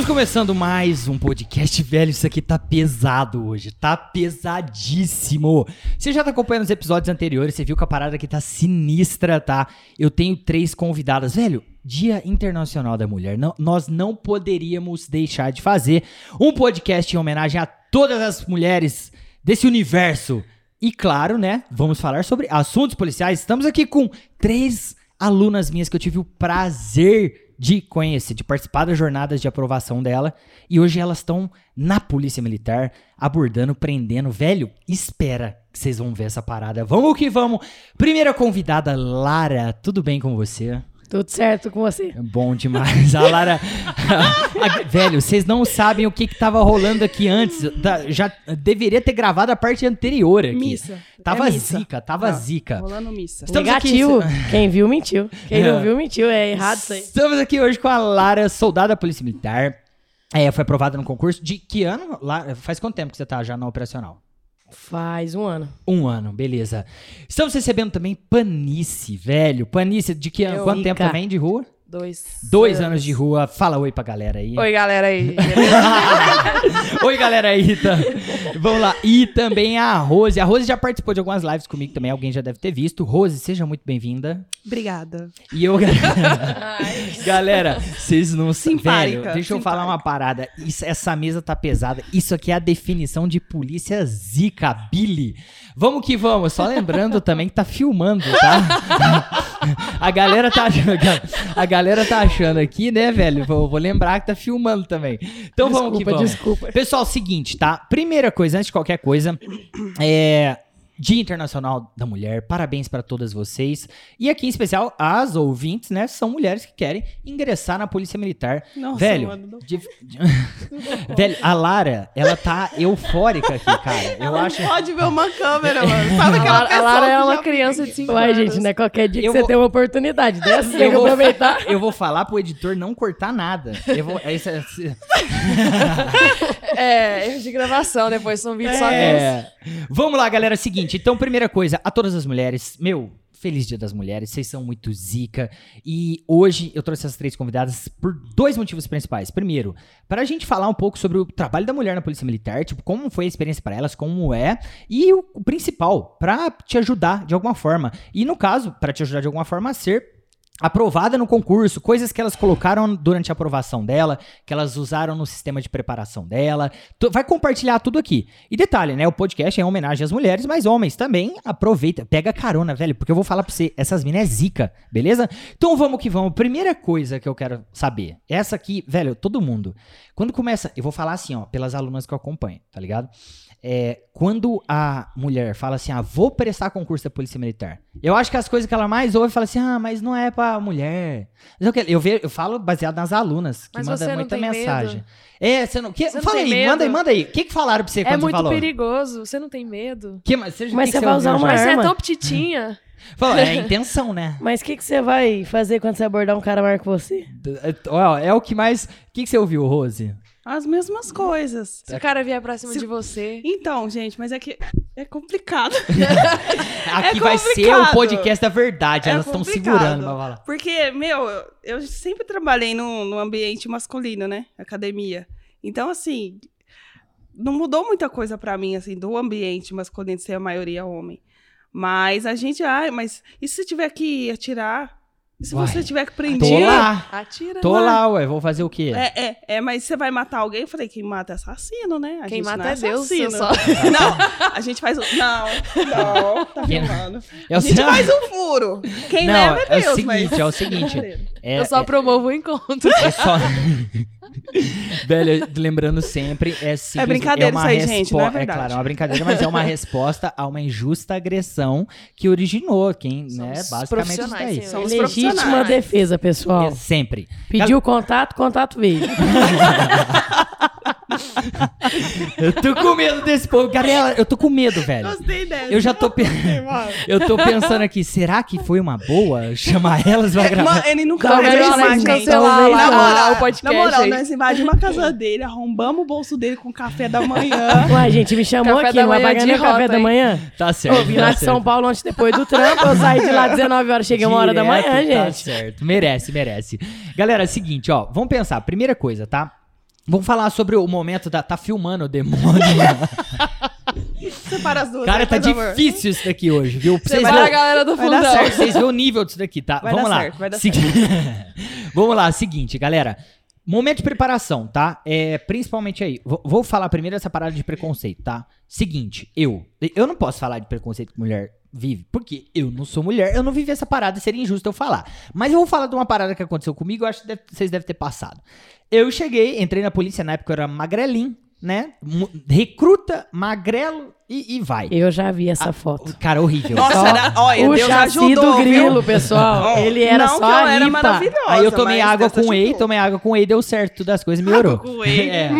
Estamos começando mais um podcast, velho. Isso aqui tá pesado hoje, tá pesadíssimo. Você já tá acompanhando os episódios anteriores, você viu que a parada aqui tá sinistra, tá? Eu tenho três convidadas, velho. Dia Internacional da Mulher. Não, nós não poderíamos deixar de fazer um podcast em homenagem a todas as mulheres desse universo. E claro, né? Vamos falar sobre assuntos policiais. Estamos aqui com três alunas minhas que eu tive o prazer de conhecer, de participar das jornadas de aprovação dela. E hoje elas estão na Polícia Militar, abordando, prendendo. Velho, espera que vocês vão ver essa parada. Vamos que vamos. Primeira convidada, Lara. Tudo bem com você? Tudo certo com você? Bom demais. A Lara. a- velho, vocês não sabem o que, que tava rolando aqui antes. Da- já deveria ter gravado a parte anterior aqui. Missa. Tava É missa. zica, tava Não, zica. Rolando missa. Estamos Negativo. aqui- Quem viu, mentiu. Quem É. não viu, mentiu. É errado isso aí. Estamos aqui hoje com a Lara, soldada da Polícia Militar. É, foi aprovada no concurso. De que ano? Lara, faz quanto tempo que você tá já na operacional? Faz um ano. Um ano, beleza. Estamos recebendo também Panice, velho. Panice, de que? Eu, Quanto tempo Ica. também de rua? Dois. Dois anos de rua. Fala oi pra galera aí. Oi, galera aí. Oi, galera aí, tá? Vamos lá. E também a Rose. A Rose já participou de algumas lives comigo também, alguém já deve ter visto. Rose, seja muito bem-vinda. Obrigada. E eu, galera, vocês não. Simpática, Velho, deixa eu falar uma parada. Isso- essa mesa tá pesada. Isso aqui é a definição de polícia zica, Billy. Vamos que vamos. Só lembrando também que tá filmando, tá? A galera tá achando, a galera tá achando aqui, né, velho? Vou, vou lembrar que tá filmando também. Então vamos que Desculpa, vamos. desculpa. Pessoal, seguinte, tá? Primeira coisa, antes de qualquer coisa, é. Dia Internacional da Mulher, parabéns pra todas vocês. E aqui em especial, as ouvintes, né? São mulheres que querem ingressar na Polícia Militar. Nossa, Velho, mano, não- de- Velho, a Lara, ela tá eufórica aqui, cara. Eu acho. Pode ver uma câmera, mano. Sabe A aquela Lara, a pessoa Lara é uma criança de 5 Uai, gente, né? Qualquer dia Eu que você vou- tem uma oportunidade dessa, você Eu vou, aproveitar. eu vou falar pro editor não cortar nada. Eu vou, é isso- é É, erro de gravação, depois são vídeos só deles. É. Vamos lá, galera. Seguinte, então, primeira coisa, a todas as mulheres, meu. Feliz Dia das Mulheres, vocês são muito zica. E hoje eu trouxe essas três convidadas por dois motivos principais. Primeiro, para a gente falar um pouco sobre o trabalho da mulher na Polícia Militar, tipo, como foi a experiência para elas, como é, e o, o principal, para te ajudar de alguma forma. E no caso, para te ajudar de alguma forma a ser aprovada no concurso, coisas que elas colocaram durante a aprovação dela, que elas usaram no sistema de preparação dela. Vai compartilhar tudo aqui. E detalhe, né? O podcast é em homenagem às mulheres, mas homens também aproveita, pega carona, velho, porque eu vou falar pra você, essas minas é zica, beleza? Então vamos que vamos. Primeira coisa que eu quero saber, essa aqui, velho, todo mundo. Quando começa, eu vou falar assim, ó, pelas alunas que eu acompanho, tá ligado? É, quando a mulher fala assim, ah, vou prestar concurso da Polícia Militar. Eu acho que as coisas que ela mais ouve fala assim, ah, mas não é pra mulher. Mas eu, eu, ve- eu falo baseado nas alunas, que Mas não muita mensagem. medo? É, você não. Que, Você não fala tem aí, medo? manda aí, manda aí. O que, que falaram pra você É quando você muito falou? perigoso, você não tem medo. Que, mas você, Mas que que você vai usar uma já? Mas você é arma. tão petitinha. Falou, é a intenção, né? Mas o que, que você vai fazer quando você abordar um cara maior que você? É, é o que mais. O que, que você ouviu, Rose? As mesmas coisas. Se o cara vier pra cima Se- de você. Então, gente, mas é que é complicado. Aqui vai ser o podcast da verdade. É Elas estão segurando pra falar. Porque, meu, eu, sempre trabalhei num, num ambiente masculino, né? Academia. Então, assim, não mudou muita coisa pra mim, assim, do ambiente masculino ser a maioria homem. Mas a gente, ai, mas e se tiver que atirar? E se Vai. você tiver que Tô prender? lá. Atira. Tô lá, ué. Vou fazer o quê? É, é, é, mas você vai matar alguém? Eu falei, quem mata é assassino, né? A Quem gente mata não é Deus, só. Não, a gente faz o... Não, não, tá Quem- filmando. É A gente se- faz um furo. Quem Não, leva é é o Deus, seguinte, mas... é o seguinte. É, Eu só é- promovo o encontro. É só. Velho, lembrando sempre, é simples, brincadeira uma isso aí, gente, não é É verdade. claro, é uma brincadeira, mas é uma resposta a uma injusta agressão que originou quem, né, basicamente isso daí. Somos Legítima defesa, pessoal. É sempre. Pediu contato, contato veio. Eu tô com medo desse povo. Galera, eu tô com medo, velho. Gostei dessa. Eu já tô, pe- eu tô pensando aqui, será que foi uma boa chamar elas pra gravar? Mano, ele nunca vai vamos gente. cancelar lá na moral, o podcast Na moral, aí. nós invadimos a casa dele, arrombamos o bolso dele com café da manhã. Ué, gente, me chamou Café aqui, da não vai manhã pagar de café rota, da hein? manhã? Tá certo. Eu vim tá lá de. São Paulo ontem depois do trampo, eu saí de lá 19 horas, cheguei uma hora da manhã, Direto, Tá gente. certo. Merece, merece. Galera, é o seguinte, ó. Vamos pensar. Primeira coisa, tá? Vamos falar sobre o momento da. Tá filmando o demônio. Separa as duas. Cara, aí, tá difícil isso daqui hoje, viu? Pra vocês verem- a galera do fundão. Vocês verem o nível disso daqui, tá? Vai Vamos lá. certo, vai dar Segui- Vamos lá, seguinte, galera. Momento de preparação, tá? É, principalmente aí. Vou, vou falar primeiro essa parada de preconceito, tá? Seguinte, eu. Eu não posso falar de preconceito que mulher vive, porque eu não sou mulher, eu não vivi essa parada, seria injusto eu falar. Mas eu vou falar de uma parada que aconteceu comigo, eu acho que deve- vocês devem ter passado. Eu cheguei, entrei na polícia, na época eu era magrelinho, né? Recruta, magrelo e, e vai. Eu já vi essa foto. Cara, horrível. Nossa, era, olha, o Deus chassi ajudou, do grilo, viu? pessoal. Ele era não só que eu a era maravilhosa. Aí eu tomei água com whey, tomei água com whey, deu certo, tudo as coisas melhorou. Água com whey. É.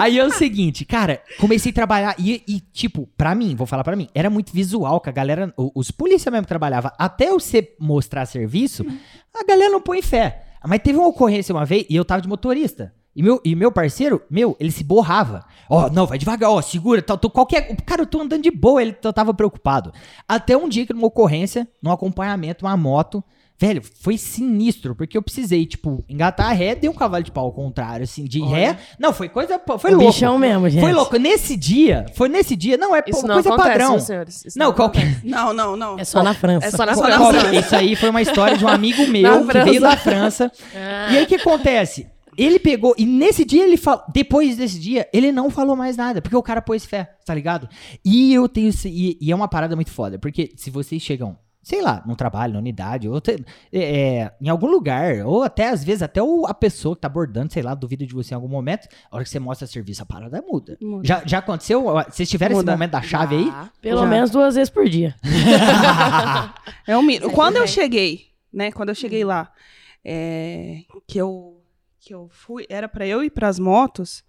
Aí é o seguinte, cara, comecei a trabalhar e, e, tipo, pra mim, vou falar pra mim, era muito visual que a galera, os polícia mesmo que trabalhava, até eu ser mostrar serviço, a galera não põe fé. Mas teve uma ocorrência uma vez e eu tava de motorista. E meu, e meu parceiro, meu, ele se borrava. Ó, não, vai devagar, ó, segura, tal, tô, qualquer. Cara, eu tô andando de boa, ele tava preocupado. Até um dia que numa ocorrência, num acompanhamento, uma moto, velho, foi sinistro, porque eu precisei, tipo, engatar a ré, dei um cavalo de pau ao contrário, assim, de ré. Não, foi coisa. Foi o louco. bichão mesmo, gente. Foi louco. Nesse dia, foi nesse dia, não, é Isso não coisa acontece, padrão. senhores? Isso Não, qualquer. acontece. Não, não, não. É só na França. É só na Qual- França. qual- Isso aí foi uma história de um amigo meu que veio da França. Ah. E aí o que acontece? Ele pegou, e nesse dia ele falou, depois desse dia, ele não falou mais nada, porque o cara pôs fé, tá ligado? E eu tenho, e, e é uma parada muito foda, porque se vocês chegam, sei lá, num trabalho, na unidade, ou te- é, é, em algum lugar, ou até às vezes, até o- a pessoa que tá abordando, sei lá, duvida de você em algum momento, a hora que você mostra serviço, a parada muda. Muda. Já, já aconteceu? Vocês tiveram esse Muda. momento da chave aí? Ah, Pelo Já. menos duas vezes por dia. É um mito. Quando eu tem. cheguei, né? Quando eu cheguei lá, é, que eu que eu fui, era pra eu ir pras motos,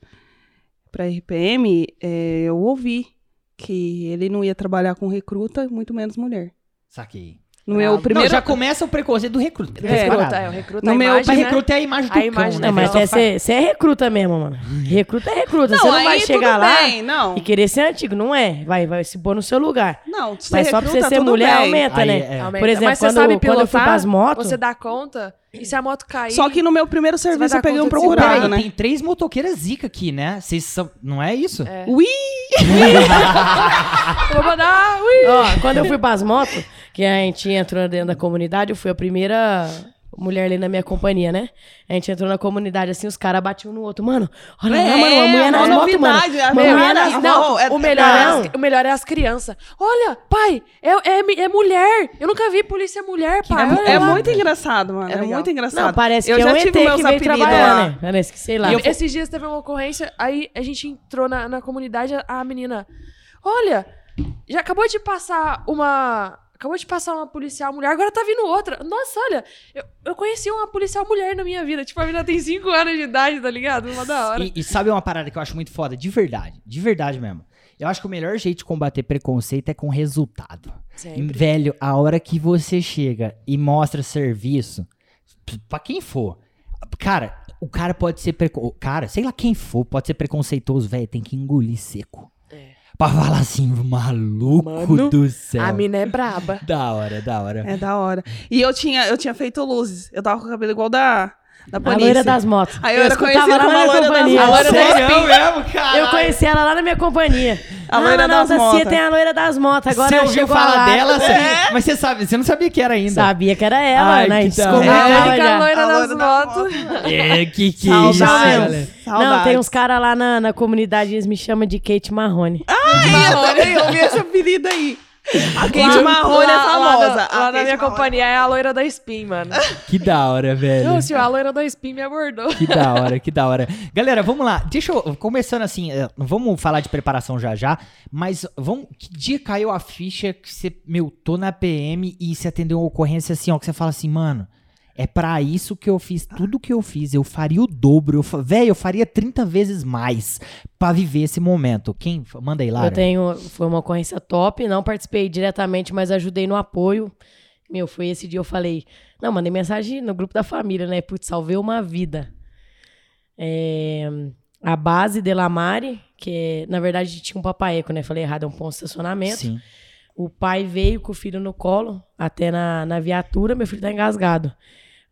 pra RPM, é, eu ouvi que ele não ia trabalhar com recruta, muito menos mulher. Saquei. No meu Não, primeiro já começa o preconceito do recruta. É. recruta, é, o recruta No a meu- imagem, né? recruta é a imagem do A cão, imagem né? Não, mas você você é recruta mesmo, mano. Recruta é recruta. você Não, não vai chegar lá bem, não. e querer ser antigo. Não é. Vai, vai se pôr no seu lugar. Não, ser Mas só pra você recruta, ser mulher, bem. aumenta, Aí, né? é. Aumenta. Por exemplo, quando, sabe quando eu fui pilotar, pras motos... Você dá conta, e se a moto cair... Só que no meu primeiro serviço eu peguei um procurado, né? tem três motoqueiras zica aqui, né? Vocês são... Não é isso? É. Ui! Eu vou mandar... Ui! Ó, quando eu fui pras motos, que a gente entrou dentro da comunidade, eu fui a primeira mulher ali na minha companhia, né? A gente entrou na comunidade assim, os caras batiam um no outro. Mano, olha lá, É, mano, uma mulher nas uma motos, mano. a Uma minha- mulher nas Não, é- o, melhor é não. as, o melhor é as crianças. Olha, pai, é, é, é mulher. Eu nunca vi polícia mulher, pai. É, é muito engraçado, mano. É É, muito engraçado. Não, parece eu que é já um ET tive que meus veio apelidos trabalhar, lá. né? Parece que, sei lá. E eu- Esses dias teve uma ocorrência, aí a gente entrou na, na comunidade, a- a menina. Olha, já acabou de passar uma. Acabou de passar uma policial mulher, agora tá vindo outra. Nossa, olha, eu, eu conheci uma policial mulher na minha vida. Tipo, a menina tem 5 anos de idade, tá ligado? Uma da hora. E, e sabe uma parada que eu acho muito foda? De verdade. De verdade mesmo. Eu acho que o melhor jeito de combater preconceito é com resultado. Sempre. Velho, a hora que você chega e mostra serviço, pra quem for, cara, o cara pode ser preco... Cara, sei lá quem for, pode ser preconceituoso, velho, tem que engolir seco. Pra falar assim, maluco Mano, do céu. A mina é braba. Da hora, da hora. É da hora. E eu tinha, eu tinha feito luzes. Eu tava com o cabelo igual da, da A Panice. loira das motos. Aí eu era escutava conhecida lá como na a minha loira das companhia. motos. A loira das mesmo, cara? Eu conheci ela lá na minha companhia. A loira ah, das não, motos. Cia tem a loira das motos. Agora você ouviu falar lá. dela? você- É. Mas você sabe, você não sabia que era ainda. Sabia que era ela, Ai, né? Descobriu que A loira A das loira das motos. É, que que é Saudades. isso, Saudades. galera? Não, tem uns caras lá na, na comunidade, eles me chamam de Kate Marrone. Ai, eu também ouvi esse apelido aí. A Kate Lá- Marrone é famosa. Lá, lá na minha Marrone. companhia é a loira da Spin, mano. Que da hora, velho. Não, se a loira da Spin me abordou. Que da hora, que da hora. Galera, vamos lá. Deixa eu. Começando assim, eh, vamos falar de preparação já já. Mas vamos. Que dia caiu a ficha que você, meu, tô na PM e você atendeu uma ocorrência assim, ó, que você fala assim, mano. É pra isso que eu fiz tudo que eu fiz. Eu faria o dobro. Eu, fa- Véi, eu faria 30 vezes mais pra viver esse momento. Quem? Manda aí, Lara. Eu tenho, foi uma ocorrência top, não participei diretamente, mas ajudei no apoio. Meu, foi esse dia eu falei, não, mandei mensagem no grupo da família, né? Putz, salvei uma vida. É, a base de Lamare, que é, na verdade tinha um papaeco, né? Falei errado, é um ponto de estacionamento. Sim. O pai veio com o filho no colo, até na, na viatura, meu filho tá engasgado.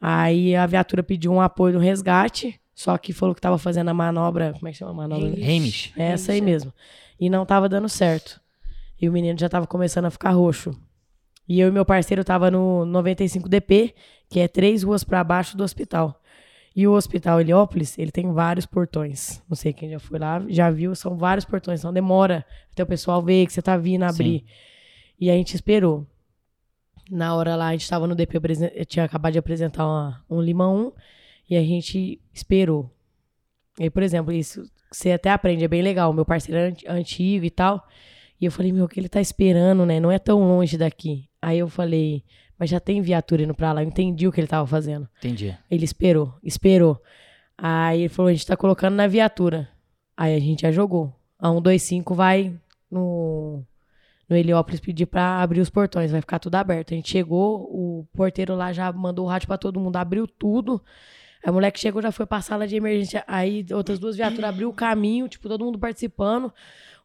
Aí a viatura pediu um apoio no resgate, Só que falou que tava fazendo a manobra. Como é que chama a manobra? Hamish. É essa aí mesmo. E não tava dando certo. E o menino já tava começando a ficar roxo. E eu e meu parceiro tava no 95 DP, que é três ruas pra baixo do hospital. E o hospital Heliópolis, ele tem vários portões. Não sei quem já foi lá, já viu, são vários portões. Então demora até o pessoal ver que você tá vindo abrir. E a gente esperou. Na hora lá, a gente tava no DP, eu tinha acabado de apresentar uma- um limão e a gente esperou. E aí, por exemplo, isso você até aprende, é bem legal. Meu parceiro é anti- antigo e tal. E eu falei, meu, o que ele tá esperando, né? Não é tão longe daqui. Aí eu falei, mas já tem viatura indo pra lá. Eu entendi o que ele tava fazendo. Entendi. Ele esperou, esperou. Aí ele falou, a gente tá colocando na viatura. Aí a gente já jogou. A 125 vai no, no Heliópolis pedir pra abrir os portões, vai ficar tudo aberto. A gente chegou, o porteiro lá já mandou o rádio pra todo mundo, abriu tudo. Aí o moleque chegou, já foi pra sala de emergência. Aí outras duas viaturas abriu o caminho, tipo, todo mundo participando. O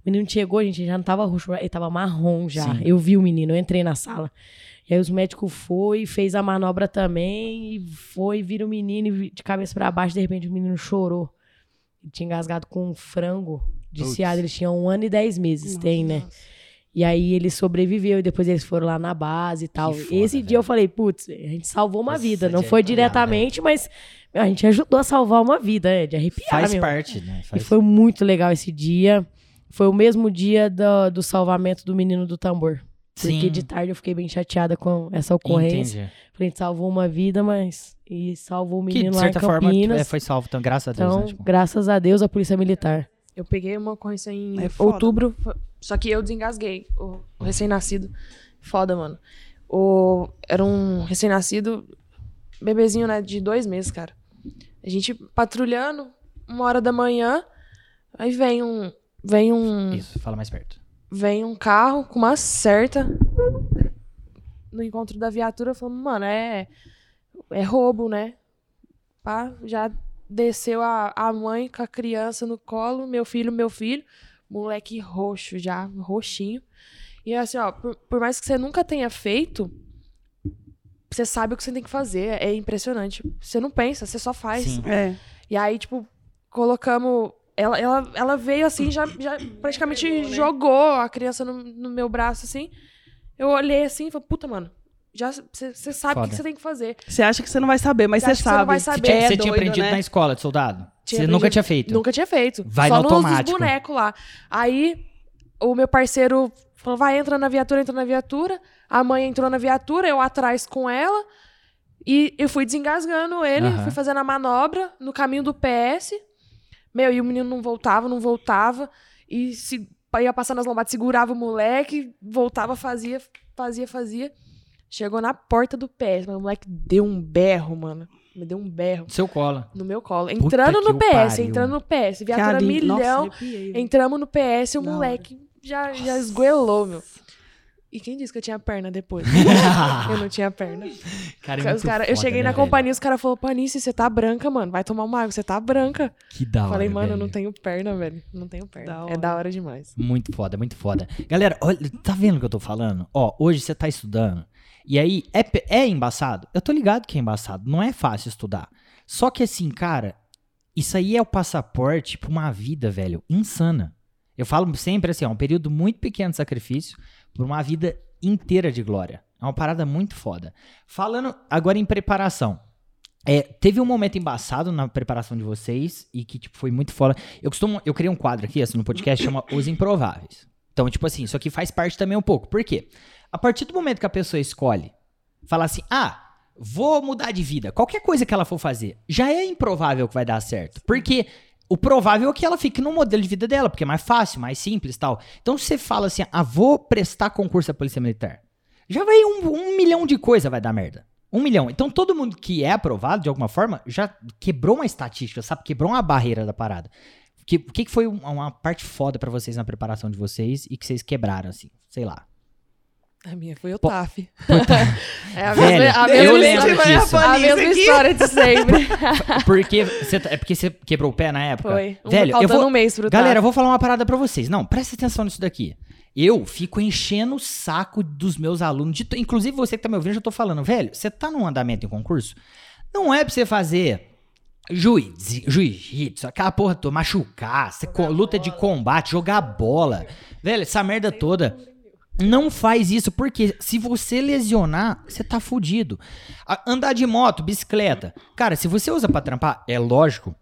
menino chegou, a gente já não tava roxo, ele tava marrom já. Sim. Eu vi o menino, eu entrei na sala. E aí os médicos foi, fez a manobra também, e foi, vira o menino e de cabeça pra baixo, de repente o menino chorou. Ele tinha engasgado com um frango de Putz. ciado, eles tinham um ano e dez meses, tem, né? E aí ele sobreviveu, e depois eles foram lá na base e tal. foda, Esse dia velho. eu falei, putz, a gente salvou uma Essa vida. Não de foi arrepiar, diretamente, mas meu, a gente ajudou a salvar uma vida, é, de arrepiar, Faz meu. parte, né? E Faz... foi muito legal esse dia. Foi o mesmo dia do, do salvamento do menino do tambor. Porque Sim. de tarde eu fiquei bem chateada com essa ocorrência. Entendi. Falei, a gente salvou uma vida, mas. E salvou o Que, menino de lá em certa forma, Campinas. é, foi salvo, então, graças a Deus, então, né? Tipo, graças a Deus, a Polícia Militar. Eu peguei uma ocorrência em É foda, outubro, só que eu desengasguei o, o recém-nascido. Foda, mano. O, era um recém-nascido, bebezinho, né, de dois meses, cara. A gente patrulhando, uma hora da manhã, aí vem um, vem um, Isso, fala mais perto. vem um carro com uma certa no encontro da viatura, falando, mano, é, é roubo, né? Pá, já desceu a, a mãe com a criança no colo, meu filho, meu filho, moleque roxo já, roxinho. E assim, ó, por, por mais que você nunca tenha feito, você sabe o que você tem que fazer. É impressionante. Você não pensa, você só faz. Sim. É. E aí, tipo, colocamos. Ela, ela, ela veio assim, já, já praticamente jogou a criança no, no meu braço, assim. Eu olhei assim e falei, puta, mano, já você sabe o Foda. que que você tem que fazer. Você acha que você não vai saber, mas Você que você não sabe. vai Você saber. tinha, É tinha doido, aprendido né? na escola de soldado? Tinha você nunca tinha feito? Nunca tinha feito. Vai Só no nos automático. bonecos lá. Aí, o meu parceiro falou, vai, entra na viatura, entra na viatura. A mãe entrou na viatura, eu atrás com ela. E eu fui desengasgando ele, Aham. fui fazendo a manobra no caminho do PS. Meu, e o menino não voltava, não voltava. E se, ia passar nas lombadas, segurava o moleque, voltava, fazia, fazia, fazia. Chegou na porta do PS, mas o moleque deu um berro, mano. Me deu um berro Seu colo. no meu colo. Puta Entrando que no PS, pariu. entrando no PS. Viatura ali- milhão. Nossa, entramos no PS e o moleque já, já esgoelou, meu. E quem disse que eu tinha perna depois? eu não tinha perna. Cara, é Os cara, eu foda, cheguei né, na velho? companhia, os caras falaram, Panice, você tá branca, mano. Vai tomar uma água, você tá branca. Que da hora, Falei, mano, eu velho. não tenho perna, velho. Não tenho perna. Da É da hora demais. Muito foda, muito foda. Galera, olha, tá vendo o que eu tô falando? Ó, hoje você tá estudando. E aí, é, é embaçado? Eu tô ligado que é embaçado. Não é fácil estudar. Só que assim, cara, isso aí é o passaporte pra uma vida, velho, insana. Eu falo sempre assim, ó, um período muito pequeno de sacrifício por uma vida inteira de glória. É uma parada muito foda. Falando agora em preparação. É, teve um momento embaçado na preparação de vocês e que tipo, foi muito foda. Eu costumo. Eu criei um quadro aqui, assim, no podcast, chama Os Improváveis. Então, tipo assim, isso aqui faz parte também um pouco. Por quê? A partir do momento que a pessoa escolhe, fala assim, ah, vou mudar de vida, qualquer coisa que ela for fazer, já é improvável que vai dar certo. Porque o provável é que ela fique no modelo de vida dela, porque é mais fácil, mais simples e tal. Então, se você fala assim, ah, vou prestar concurso à Polícia Militar, já vai um, um milhão de coisa vai dar merda. Um milhão. Então, todo mundo que é aprovado, de alguma forma, já quebrou uma estatística, sabe? Quebrou uma barreira da parada. O que, que que foi uma, uma parte foda pra vocês na preparação de vocês e que vocês quebraram, assim? Sei lá. A minha foi o Pô, TAF. É a Velho, mesma, a eu mesma lembro história, disso. a mesma história de sempre. Porque você, é porque você quebrou o pé na época? Foi. Um Velho, eu vou, um mês pro Galera, eu TAF. vou falar uma parada pra vocês. Não, presta atenção nisso daqui. Eu fico enchendo o saco dos meus alunos. de inclusive, você que tá me ouvindo, eu já tô falando, velho, você tá num andamento em concurso? Não é pra você fazer Juiz, jiu-jitsu, aquela porra toda, machucar, luta de combate, jogar bola. Velho, essa merda toda. Não faz isso, porque se você lesionar, você tá fudido. Andar de moto, bicicleta. Cara, se você usa pra trampar, é lógico.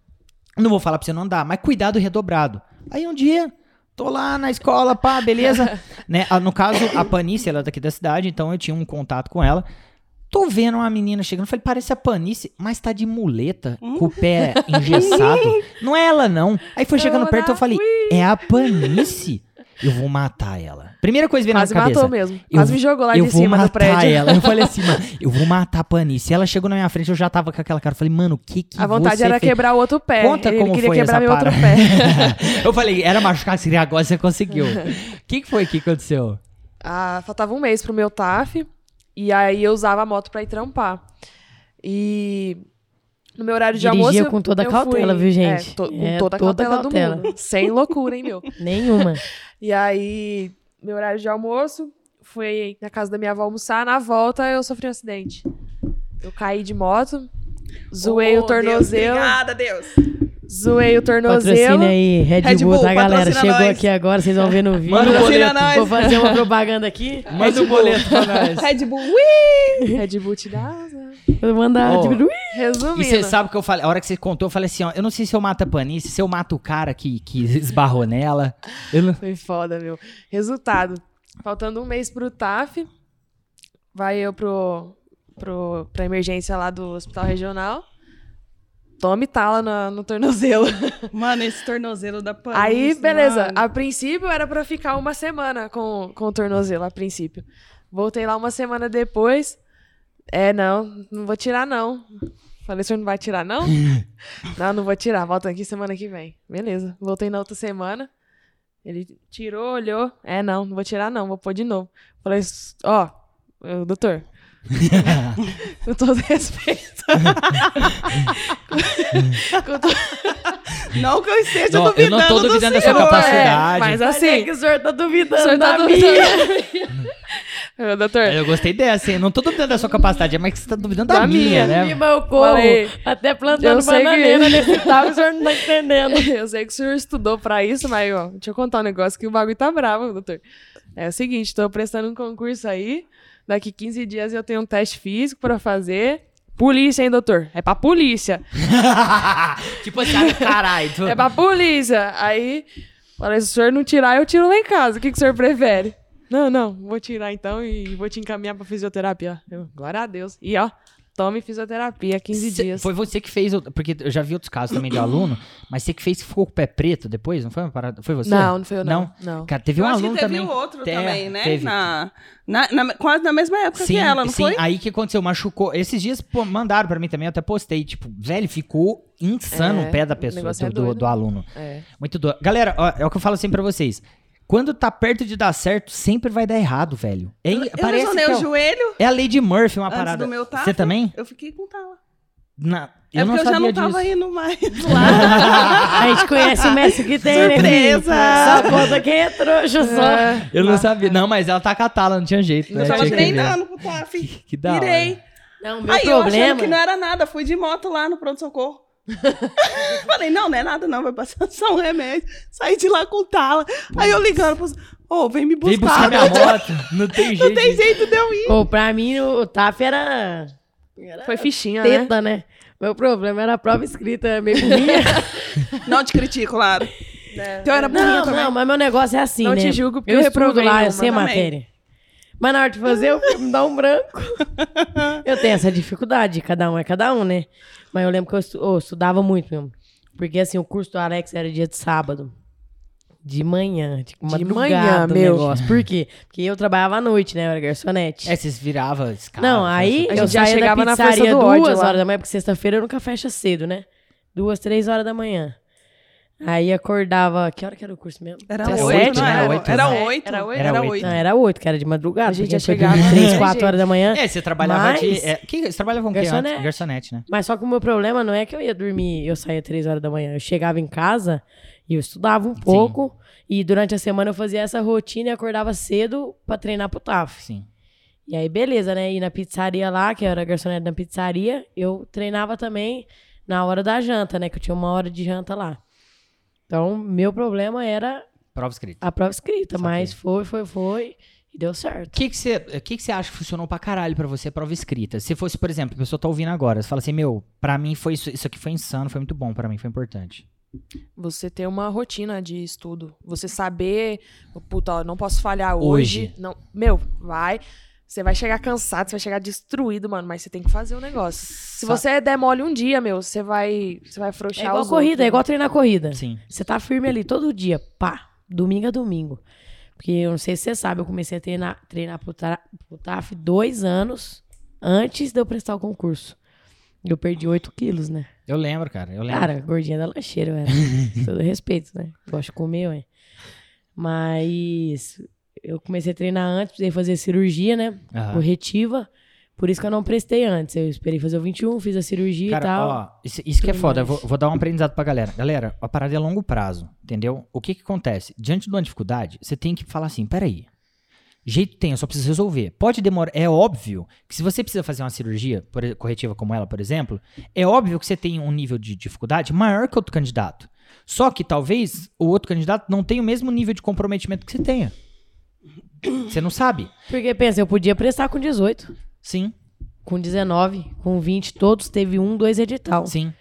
Não vou falar pra você não andar, mas cuidado redobrado. Aí um dia, tô lá na escola, pá, beleza. né? ah, No caso, a Panice, ela é daqui da cidade, então eu tinha um contato com ela. Tô vendo uma menina chegando, falei, parece a Panice, mas tá de muleta, com o pé engessado. Não é ela, não. Aí foi chegando perto, eu falei, é a Panice? Eu vou matar ela. Primeira coisa que veio na Quase minha cabeça. matou mesmo. eu Quase me jogou lá eu de vou cima do matar prédio. ela. Eu falei assim, mano, eu vou matar a Panice. Ela chegou na minha frente, eu já tava com aquela cara. Eu falei, mano, o que que A vontade você era fez? quebrar o outro pé. Conta Ele como queria foi quebrar essa meu outro parada. pé. eu falei, era machucar, seria agora você conseguiu. O que, que foi que aconteceu? Ah, faltava um mês pro meu TAF. E aí eu usava a moto pra ir trampar. E no meu horário de Dirigia almoço. com toda a cautela, fui- viu, gente? É, to- com É, toda a toda a cautela, cautela. do mundo. Sem loucura, hein, meu? Nenhuma. E aí, meu horário de almoço, fui na casa da minha avó almoçar. Na volta, eu sofri um acidente. Eu caí de moto, zoei Oh, o tornozelo. Deus, obrigada, Deus. zoei o tornozelo. Patrocina aí, Red, Red Bull, Bull, tá, galera? Chegou nós. aqui agora, vocês vão ver no vídeo. Manda o Patrocina boleto. nós. Vou fazer uma propaganda aqui. Manda o boleto pra nós. Red Bull, ui! Red Bull te dá Vou mandar. Ó, tipo, Resumindo. E você sabe o que eu falei? A hora que você contou, eu falei assim, ó, eu não sei se eu mato a Panice, se eu mato o cara que, que esbarrou nela. Eu não... Foi foda, meu. Resultado. Faltando um mês pro TAF, vai eu pro, pro, pra emergência lá do hospital regional. Tome tala na- no tornozelo. Mano, esse tornozelo da Panis. Aí, beleza. mano. A princípio era pra ficar uma semana com, com o tornozelo, a princípio. Voltei lá uma semana depois. É, não, não vou tirar, não. Falei, o senhor não vai tirar, não? não, não vou tirar. Volta aqui semana que vem. Beleza. Voltei na outra semana. Ele tirou, olhou. É, não, não vou tirar, não. Vou pôr de novo. Falei, ó, ô, doutor. com todo respeito. com todo Não que eu esteja Não, eu duvidando não tô do duvidando da sua senhor. capacidade. É, mas Assim, assim, que o senhor tá duvidando o senhor tá da duvidando. minha. Doutor, Eu gostei dessa, hein? Não tô duvidando da sua capacidade, é mais que você tá duvidando da, Da minha, minha. né? Mas eu corro. Falei. Até Eu plantando sei que- bananeira nesse tal, o senhor não tá entendendo. Eu sei que o senhor estudou pra isso, mas, ó, deixa eu contar um negócio que o bagulho tá bravo, doutor. É o seguinte, tô prestando um concurso aí, daqui 15 dias eu tenho um teste físico pra fazer. Polícia, hein, doutor? É pra polícia. tipo assim, caralho. tu- É pra polícia. Aí, falei, se o senhor não tirar, eu tiro lá em casa. O que, que o senhor prefere? Não, não, vou tirar então e vou te encaminhar pra fisioterapia. Eu, glória a Deus. E, ó, tome fisioterapia 15 Cê- dias. Foi você que fez, o- porque eu já vi outros casos também de aluno, mas você que fez que ficou com o pé preto depois, não foi uma parada? Foi você? Não, não foi eu, não. Não. Cara, teve Eu um acho que aluno teve também. o outro Te- também, né? teve. Na, na, na- quase na mesma época Sim, que ela, não sim. foi? Aí que aconteceu? Machucou. Esses dias pô, mandaram pra mim também, eu até postei. Tipo, velho, ficou insano É, o pé da pessoa, negócio é do, do, do aluno. É. Muito doido. Galera, ó, é o que eu falo sempre pra vocês. Quando tá perto de dar certo, sempre vai dar errado, velho. É, Eu, eu parece lesionei que é, o o- joelho é a lei de Murphy, uma antes parada. do meu TAF. Você também? Eu fiquei com tala. Na- É eu não porque eu já não tava disso. indo mais lá. A gente conhece o mestre que tem, né? Surpresa! Só conta quem é trouxa, só. Eu não sabia. Não, mas ela tá com a tala, não tinha jeito. Eu Né? tava que ver. treinando pro TAF. Que da hora. Virei. Não, meu Aí eu achando problema... que não era nada, fui de moto lá no pronto-socorro. Falei, não, não é nada não, vai passar só um remédio. Saí de lá com tala. Aí eu ligando pros... Ô, vem me Vem buscar. buscar minha moto. Não tem jeito. Não tem jeito de eu ir. Pô, pra mim, o TAF era... era Foi fichinha, né? teta, né? Meu problema era a prova escrita, era meio burrinha. Não te critico, claro. Então era burrinha Não, também. não, mas meu negócio é assim, Não né? te julgo, porque eu eu estudo lá, eu sei a matéria. Mas na hora de fazer, eu me dá um branco. eu tenho essa dificuldade, cada um é cada um, né? Mas eu lembro que eu, estu- eu estudava muito mesmo. Porque assim, o curso do Alex era dia de sábado. De manhã, de madrugada manhã, meu. negócio. Por quê? Porque eu trabalhava à noite, né? Eu era garçonete. É, vocês viravam escala. Não, aí A eu já da chegava na força pizzaria ódio duas horas da manhã, porque sexta-feira nunca fecha cedo, né? Duas, três horas da manhã. Aí acordava. Que hora que era o curso mesmo? Era oito, sete, não né? era? Oito, Era né? oito. Era oito? Era oito. oito. Não, era oito, que era de madrugada. A gente já chegava, né? três, quatro horas da manhã. É, você trabalhava de. Mas- É, que, você trabalhava com Garçonete. antes? Garçonete, né? Mas só que o meu problema não é que eu ia dormir, eu saía três horas da manhã. Eu chegava em casa e eu estudava um pouco. E durante a semana eu fazia essa rotina e acordava cedo pra treinar pro TAF. Sim. E aí, beleza, né? E na pizzaria lá, que eu era garçonete na pizzaria, eu treinava também na hora da janta, né? Que eu tinha uma hora de janta lá. Então, meu problema era Prova escrita. a prova escrita, Saquei. mas foi, foi, foi e deu O certo. que que você que que você acha que funcionou pra caralho pra você a prova escrita? Se fosse, por exemplo, a pessoa tá ouvindo agora, você fala assim, meu, pra mim foi isso, isso aqui foi insano, foi muito bom pra mim, foi importante. Você ter uma rotina de estudo. Você saber, puta, ó, não posso falhar hoje. Hoje. Não, meu, vai. Você vai chegar cansado, você vai chegar destruído, mano, mas você tem que fazer o negócio. Se Sa- você der mole um dia, meu, você vai, você vai afrouxar É igual os corrida, outros, é igual treinar corrida. Sim. Você tá firme ali todo dia, pá, domingo a domingo. Porque eu não sei se você sabe, eu comecei a treinar, treinar pro, tra- pro TAF dois anos antes de eu prestar o concurso. Eu perdi 8 quilos, né? Eu lembro, cara, eu lembro. Cara, gordinha da lancheira, eu era. Todo respeito, né? Gosto de comer, ué. Mas eu comecei a treinar antes, precisei fazer cirurgia, né? Aham. Corretiva. Por isso que eu não prestei antes. Eu esperei fazer o 21, fiz a cirurgia e Cara, tal. ó, isso, isso que é foda. Vou, vou dar um aprendizado pra galera. Galera, a parada é a longo prazo, entendeu? O que que acontece? Diante de uma dificuldade, você tem que falar assim, peraí. Jeito tem, eu só preciso resolver. Pode demorar, é óbvio que se você precisa fazer uma cirurgia por e- corretiva como ela, por exemplo, é óbvio que você tem um nível de dificuldade maior que outro candidato. Só que talvez o outro candidato não tenha o mesmo nível de comprometimento que você tenha. Você não sabe. Porque pensa, eu podia prestar com 18, Sim, com 19, com 20, todos teve um, dois edital. sim.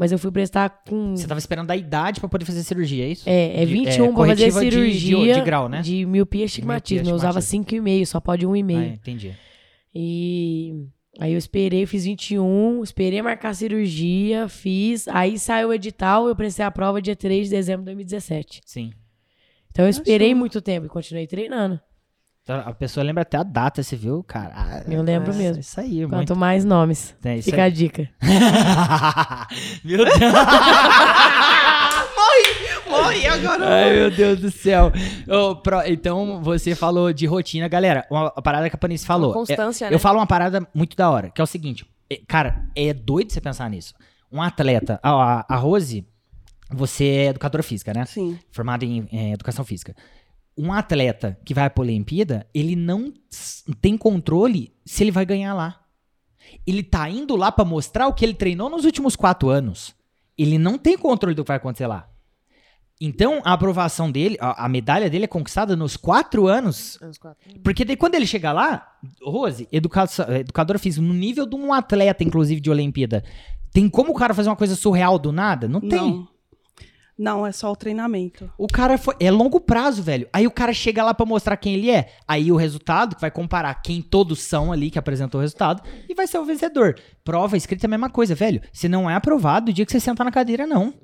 Mas eu fui prestar com. Você tava esperando a idade pra poder fazer cirurgia, é isso? É, é De- 21 pra fazer corretiva de- de- cirurgia de grau, né? de miopia e estigmatismo. Eu usava estigmatismo. 5,5, só pode 1,5. Ah, entendi. E aí eu esperei, fiz 21, esperei marcar a cirurgia, fiz. Aí saiu o edital, eu prestei a prova dia 3 de dezembro de 2017. Sim. Então eu esperei Achou. muito tempo e continuei treinando. Então, a pessoa lembra até a data, você viu? Cara, ah, Eu lembro nossa, mesmo. Isso aí, Quanto muito. mais nomes. É, isso Fica a aí. dica. meu Deus. Morri agora. Ai, meu Deus do céu. Pro- então, você falou de rotina. Galera, uma, a parada que a Panice falou. Uma constância, é- né? Eu falo uma parada muito da hora, que é o seguinte. é, cara, é doido você pensar nisso. Um atleta... A, a, a Rose, você é educadora física, né? Sim. formado em eh, educação física. Um atleta que vai pra Olimpíada, ele não tem controle se ele vai ganhar lá. Ele tá indo lá pra mostrar o que ele treinou nos últimos quatro anos. Ele não tem controle do que vai acontecer lá. Então, a aprovação dele, a, a medalha dele é conquistada nos quatro anos. Uns quatro. Porque daí quando ele chegar lá, Rose, educação, educadora física, no nível de um atleta, inclusive, de Olimpíada, tem como o cara fazer uma coisa surreal do nada? Não tem. Não. Não, é só o treinamento. O cara foi. É longo prazo, velho. Aí o cara chega lá pra mostrar quem ele é. Aí o resultado, que vai comparar quem todos são ali que apresentou o resultado, e vai ser o vencedor. Prova escrita é a mesma coisa, velho. Você não é aprovado no dia que você sentar na cadeira, não.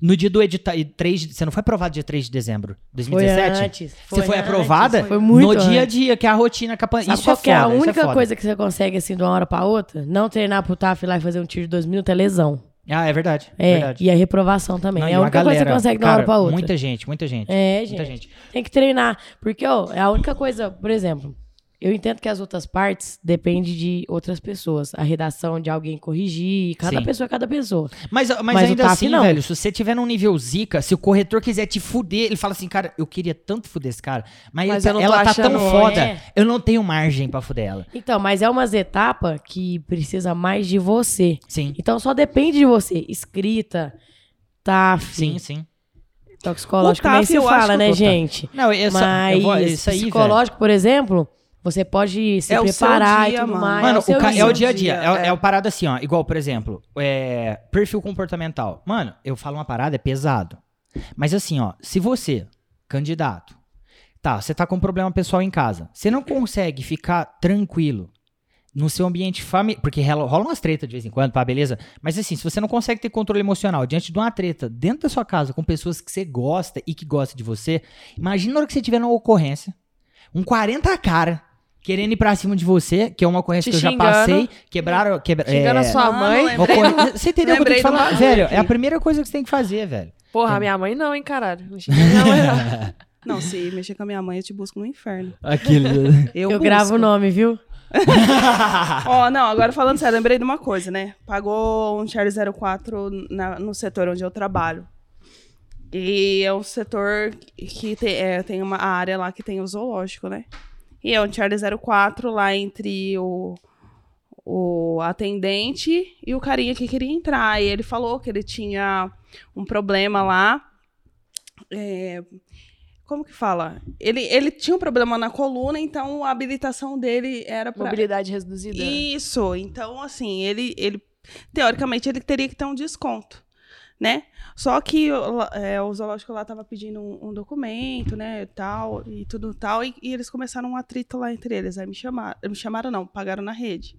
No dia do edital. 3 de, Você não foi aprovado dia 3 de dezembro de Foi 2017? antes. Você foi antes, aprovada Foi muito no dia a antes. dia, que é a rotina capa... Sabe Isso qual é que é a é única foda. coisa que você consegue, assim, de uma hora pra outra? Não treinar pro TAF lá e fazer um tiro de dois minutos é lesão. Ah, é verdade. É, verdade. e a reprovação também. Não, é a única coisa que você consegue de uma hora pra outra. Muita gente, muita gente. É, Muita gente. gente. Tem que treinar. Porque, ó, é a única coisa, por exemplo, eu entendo que as outras partes depende de outras pessoas. A redação de alguém corrigir, cada Sim. pessoa é cada pessoa. Mas, mas, Mas ainda assim, não. velho, se você tiver num nível zica, se o corretor quiser te fuder, ele fala assim, cara, eu queria tanto fuder esse cara, mas, Mas ele ela tá tão foda, É. eu não tenho margem pra fuder ela. Então, mas é umas etapas que precisa mais de você. Sim, Então só depende de você. Escrita, TAF, sim, sim. toxicológico, O nem se fala, acho né, gente? Não, eu, só- Mas eu vou, isso aí, velho. psicológico, por exemplo, você pode se É preparar dia, e tudo mano. mais. Mano, é o, o ca- dia. é o dia a dia. É, o- é. é o parada assim, ó. Igual, por exemplo, é, perfil comportamental. Mano, eu falo uma parada, é pesado. Mas assim, ó, se você, candidato, tá, você tá com um problema pessoal em casa, você não consegue ficar tranquilo no seu ambiente familiar, porque rola rola umas tretas de vez em quando, pá, beleza? Mas assim, se você não consegue ter controle emocional diante de uma treta dentro da sua casa com pessoas que você gosta e que gostam de você, imagina na hora que você tiver numa ocorrência, um 40 cara querendo ir pra cima de você, que é uma ocorrência Te que eu já passei, quebraram, quebra, Xingando é, a sua mãe. é- Você entendeu o que eu tô te falando? Velho, é a primeira coisa que você tem que fazer, velho. Porra, a minha mãe não, hein, caralho. Não xinga minha mãe, não. Não, se mexer com a minha mãe, eu te busco no inferno. Aquilo. Eu, Eu busco. gravo o nome, viu? Ó, não, agora falando sério, lembrei de uma coisa, né? Pagou um Charlie 04 na- no setor onde eu trabalho. E é um setor que tem, é, tem uma área lá que tem o zoológico, né? E é um Charlie 04 lá entre o, o atendente e o carinha que queria entrar. E ele falou que ele tinha um problema lá. é, como que fala? Ele, ele tinha um problema na coluna, então a habilitação dele era para Mobilidade reduzida. isso. Então, assim, ele, ele teoricamente ele teria que ter um desconto, né? Só que o, é, o zoológico lá tava pedindo um, um documento, né, tal e tudo tal, e, e eles começaram um atrito lá entre eles. Aí me chamaram, me chamaram não, pagaram na rede.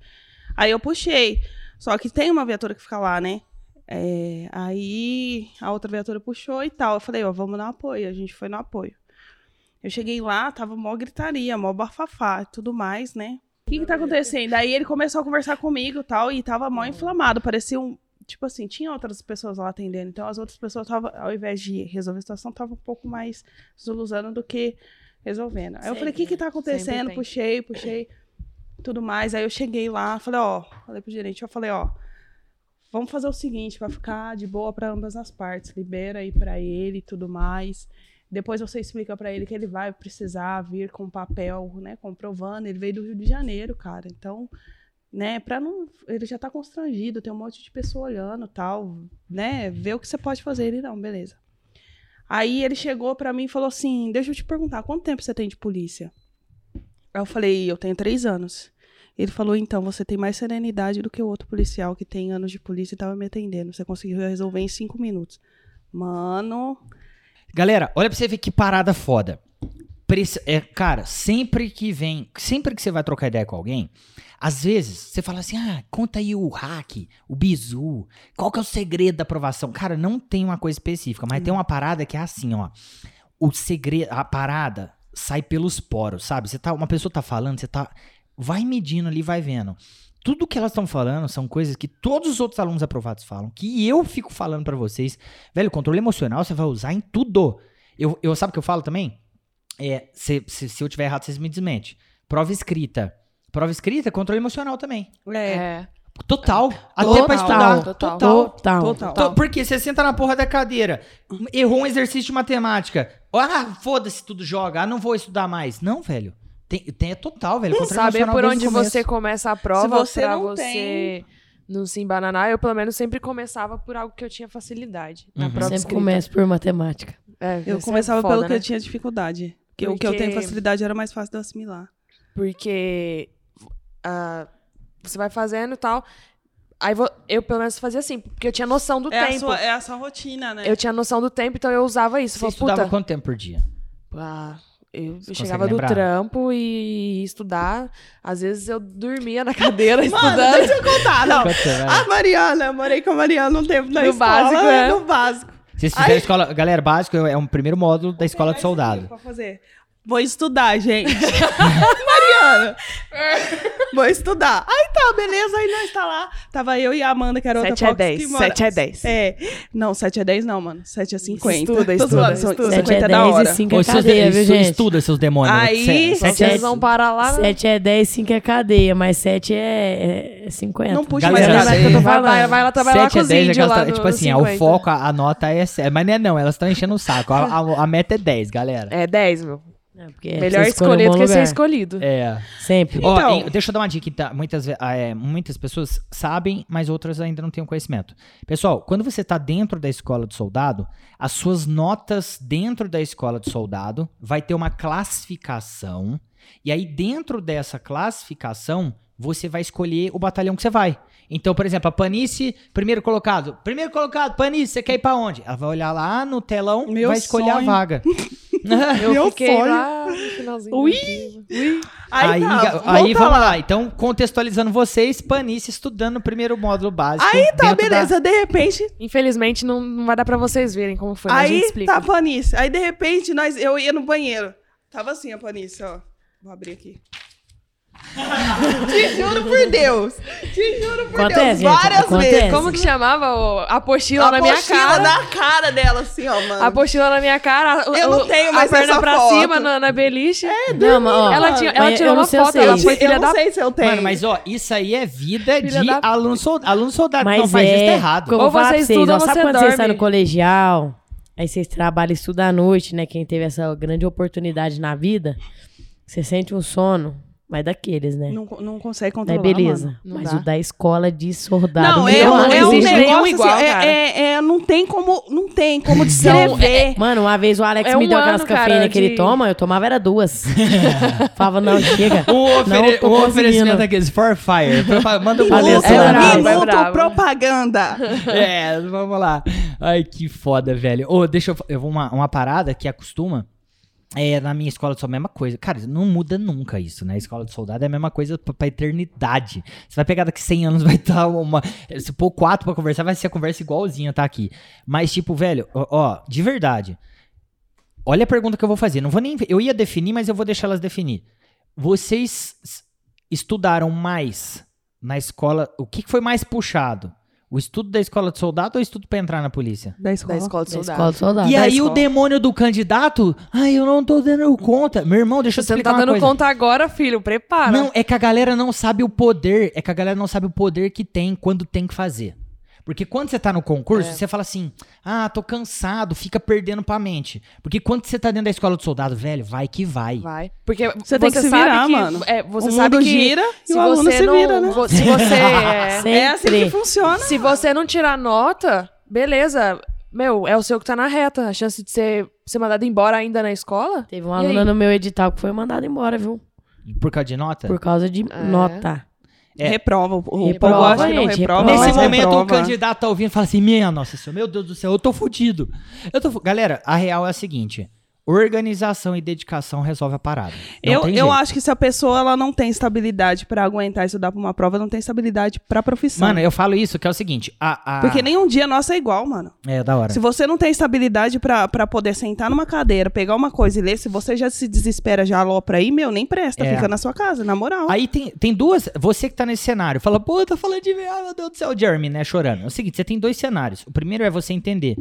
Aí eu puxei. Só que tem uma viatura que fica lá, né? É, aí a outra viatura puxou e tal. Eu falei, ó, vamos no apoio. A gente foi no apoio. Eu cheguei lá, tava mó gritaria, mó bafafá e tudo mais, né? O que que tá acontecendo? Aí ele começou a conversar comigo e tal, e tava mó inflamado. Parecia um. Tipo assim, tinha outras pessoas lá atendendo. Então as outras pessoas estavam, ao invés de resolver a situação, estavam um pouco mais zuluzando do que resolvendo. Aí eu falei, o que que tá acontecendo? tem. Puxei, puxei, tudo mais. Aí eu cheguei lá, falei, ó, falei pro gerente, eu falei, ó, vamos fazer o seguinte, vai ficar de boa para ambas as partes. Libera aí para ele e tudo mais. Depois você explica para ele que ele vai precisar vir com papel, né, comprovando. Ele veio do Rio de Janeiro, cara. Então, né, para não, ele já tá constrangido, tem um monte de pessoa olhando, tal, né, vê o que você pode fazer. Ele não, beleza. Aí ele chegou para mim e falou assim: "Deixa eu te perguntar, quanto tempo você tem de polícia?" Eu falei: "Eu tenho três anos." Ele falou: então, você tem mais serenidade do que o outro policial que tem anos de polícia e tava me atendendo. Você conseguiu resolver em cinco minutos. Mano. Galera, olha pra você ver que parada foda. É, cara, sempre que vem, sempre que você vai trocar ideia com alguém, às vezes você fala assim: ah, conta aí o hack, o bizu, qual que é o segredo da aprovação? Cara, não tem uma coisa específica, mas tem uma parada que é assim, ó. O segredo, a parada sai pelos poros, sabe? Você tá, uma pessoa tá falando, você tá. Vai medindo ali, vai vendo. Tudo que elas estão falando são coisas que todos os outros alunos aprovados falam, que eu fico falando pra vocês. Velho, controle emocional você vai usar em tudo. Eu, eu sabe o que eu falo também? É, se, se, se eu tiver errado, vocês me desmente. Prova escrita. Prova escrita, controle emocional também. É. É. Total. Até Total. pra estudar. Total. Total. Total. To- Porque você senta na porra da cadeira, errou um exercício de matemática. Ah, foda-se, tudo joga. Ah, não vou estudar mais. Não, velho. Tem, tem é total, velho. Controle Saber emocional por onde você começa a prova Se você pra não você tem- não se embananar, eu pelo menos sempre começava por algo que eu tinha facilidade. Na Uhum. prova Sempre escrita. começo por matemática. É, Eu isso é começava foda, pelo que né? eu tinha dificuldade. Que o que eu Porque- tenho facilidade era mais fácil de eu assimilar. Porque ah, você vai fazendo e tal. Aí eu pelo menos fazia assim, porque eu tinha noção do É a, tempo. sua, é a sua rotina, né? Eu tinha noção do tempo, então eu usava isso. Você estudava puta, quanto tempo por dia? ah, eu Você chegava do trampo e estudar. Às vezes eu dormia na cadeira Mano, estudando. deixa eu contar, não. A Mariana, eu morei com a Mariana um tempo na No escola. básico, né, é. No básico. Vocês fizeram escola. Galera, básico é um primeiro módulo da escola de soldado. Pra fazer. Vou estudar, gente. Mariana. Vou estudar. Aí tá, beleza. Aí nós tá lá. Tava eu e a Amanda, que era outra 7 a Fox, 10, que mora- 7 a 10. É. Não, 7 a 10 não, mano. 7 a 50. Estuda, Tô estuda, zoando, estuda. 7 50 é é da 10 hora. e 5 Ô, é seus cadeia, de- viu, gente? Estuda, seus demônios. Aí- Se- Só sete vocês é- vão parar lá. né? 7 é 10, 5 é cadeia, mas 7 é, é 50. Não puxa Galera, mais nada. eu tô Vai, falando. vai, vai lá trabalhar lá 7 com a os 10 é índios lá é no tipo assim, é, o 50. foco, a, a nota é 7. Mas não é não, elas estão enchendo o saco. A, a- a meta é 10, galera. É 10, meu. É, porque é Melhor escolher um do que ser lugar. escolhido. É. Sempre. Ó, Então- em- deixa eu dar uma dica. Tá? Muitas, ah, é, muitas pessoas sabem, mas outras ainda não têm o conhecimento. Pessoal, quando você está dentro da escola de soldado, as suas notas dentro da escola de soldado vai ter uma classificação. E aí, dentro dessa classificação, você vai escolher o batalhão que você vai. Então, por exemplo, a Panice, primeiro colocado. Primeiro colocado, Panice, você quer ir pra onde? Ela vai olhar lá no telão e vai escolher sonho. a vaga. Eu Meu fiquei sonho. lá no finalzinho. Ui. arquivo. Aí, Aí, tá, aí vamos lá. Então, contextualizando vocês, Panice estudando o primeiro módulo básico. Aí tá, dentro da- beleza. De repente, Infelizmente, não, não vai dar pra vocês verem como foi, gente aí explica. tá Panice. Aí, de repente, nós, eu ia no banheiro. Tava assim a Panice, ó. Vou abrir aqui. Te juro por Deus. Te juro por Acontece, Deus. Várias acontece. vezes. Como que chamava o- a apostila a na minha cara? na cara dela, assim, ó, mano. A apostila na minha cara. o- Eu não tenho mais A perna essa pra foto. cima na, na beliche. É, Não, mas, ó, ela, tinha, ela tirou uma foto, vocês. ela foi eu filha não da... sei se eu tenho. Mano, mas ó, isso aí é vida Filha de da- aluno soldado. Aluno soldado que Mas não faz isso tá é, errado. como Ou você estuda ou sabe você quando vocês estão dorme. no colegial, aí vocês trabalham e estudam à noite, né? Quem teve essa grande oportunidade na vida, você sente um sono, Mas daqueles, né? Não, não consegue Mas controlar, beleza. mano. Não Mas dá. o da escola de soldado. Não, meu, é, um- não é um existe nenhum negócio igual, assim, é- é, é, não tem como, não tem como descrever. Mano, uma vez o Alex É me um deu aquelas cara, cafeínas que ele de- toma, eu tomava era duas. Falava, não, chega. Um, ofere- Não um conseguindo. oferecimento daqueles for fire. Propa- Manda um Valeu, Minuto, é é minuto propaganda. É, vamos lá. Ai, que foda, velho. Ô, deixa eu. Eu vou uma, uma parada que acostuma. É, na minha escola é a mesma coisa. Cara, não muda nunca isso, né? Escola de soldado é a mesma coisa pra, pra eternidade. Você vai pegar daqui 100 anos, vai estar uma. Se pôr quatro pra conversar, vai ser a conversa igualzinha, tá aqui. Mas, tipo, velho, ó, ó, de verdade. Olha a pergunta que eu vou fazer. Não vou nem. Eu ia definir, mas eu vou deixar elas definir. Vocês estudaram mais na escola. O que que foi mais puxado? O estudo da escola de soldado ou o estudo pra entrar na polícia? Da escola. Da escola de Da soldado. escola de soldado. E da aí o escola. demônio do candidato, ai, eu não tô dando conta. Meu irmão, deixa eu te Você explicar tá uma dando coisa. conta agora, filho. Prepara. Não, é que a galera não sabe o poder, é que a galera não sabe o poder que tem quando tem que fazer. Porque quando você tá no concurso, É. você fala assim: "Ah, tô cansado", fica perdendo pra mente. Porque quando você tá dentro da escola de soldado, velho, vai que vai. Vai. Porque Você tem que se sabe virar, que, mano. É, você o sabe mundo que gira e se o aluno você se não, vira, né? Se você é. É assim que funciona. se você não tirar nota, beleza. Meu, é o seu que tá na reta. A chance de ser, ser mandado embora ainda na escola? Teve uma aluna aí? no meu edital que foi mandada embora, viu? Por causa de nota? Por causa de É. nota. É. Reprova. O Reprova, povo acha que não reprova. reprova. Nesse mas momento, o reprova. candidato tá ouvindo e fala assim: Minha nossa senhora, meu Deus do céu, eu tô fudido. Eu tô fu- Galera, a real é a seguinte: organização e dedicação resolve a parada. Não Eu, eu acho que se a pessoa ela não tem estabilidade pra aguentar estudar pra uma prova, não tem estabilidade pra profissão. Mano, eu falo isso, que é o seguinte: a. a- Porque nenhum dia nosso é igual, mano. É, da hora. Se você não tem estabilidade pra pra poder sentar numa cadeira, pegar uma coisa e ler, se você já se desespera, já alopra aí, meu, nem presta, É. fica na sua casa, na moral. Aí tem, tem duas. Você que tá nesse cenário, fala, pô, tá falando de ah, meu Deus do céu, Jeremy, né? Chorando. É o seguinte: você tem dois cenários. O primeiro é você entender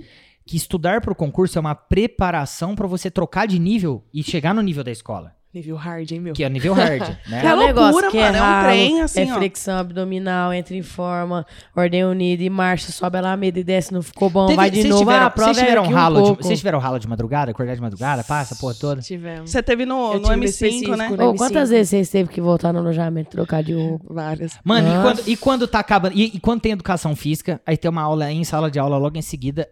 que estudar pro concurso é uma preparação pra você trocar de nível e chegar no nível da escola, Nível hard, hein, meu? que é o nível hard, né? É um negócio loucura, que mano, é um ralo, trem, assim, é ó. flexão abdominal, entra em forma, ordem unida e marcha, sobe a alameda e desce, não ficou bom, Teve- vai de vocês novo. tiveram, ah, a prova vocês tiveram é ralo um de, vocês tiveram ralo de madrugada, acordar de madrugada, passa a porra toda? Tivemos. Você teve no, no tive no M5, específico, né? M5. quantas vezes vocês teve que voltar no alojamento, trocar de roupa? Várias. Mano, e quando, e quando tá acabando. E, e quando tem educação física, aí tem uma aula em sala de aula logo em seguida,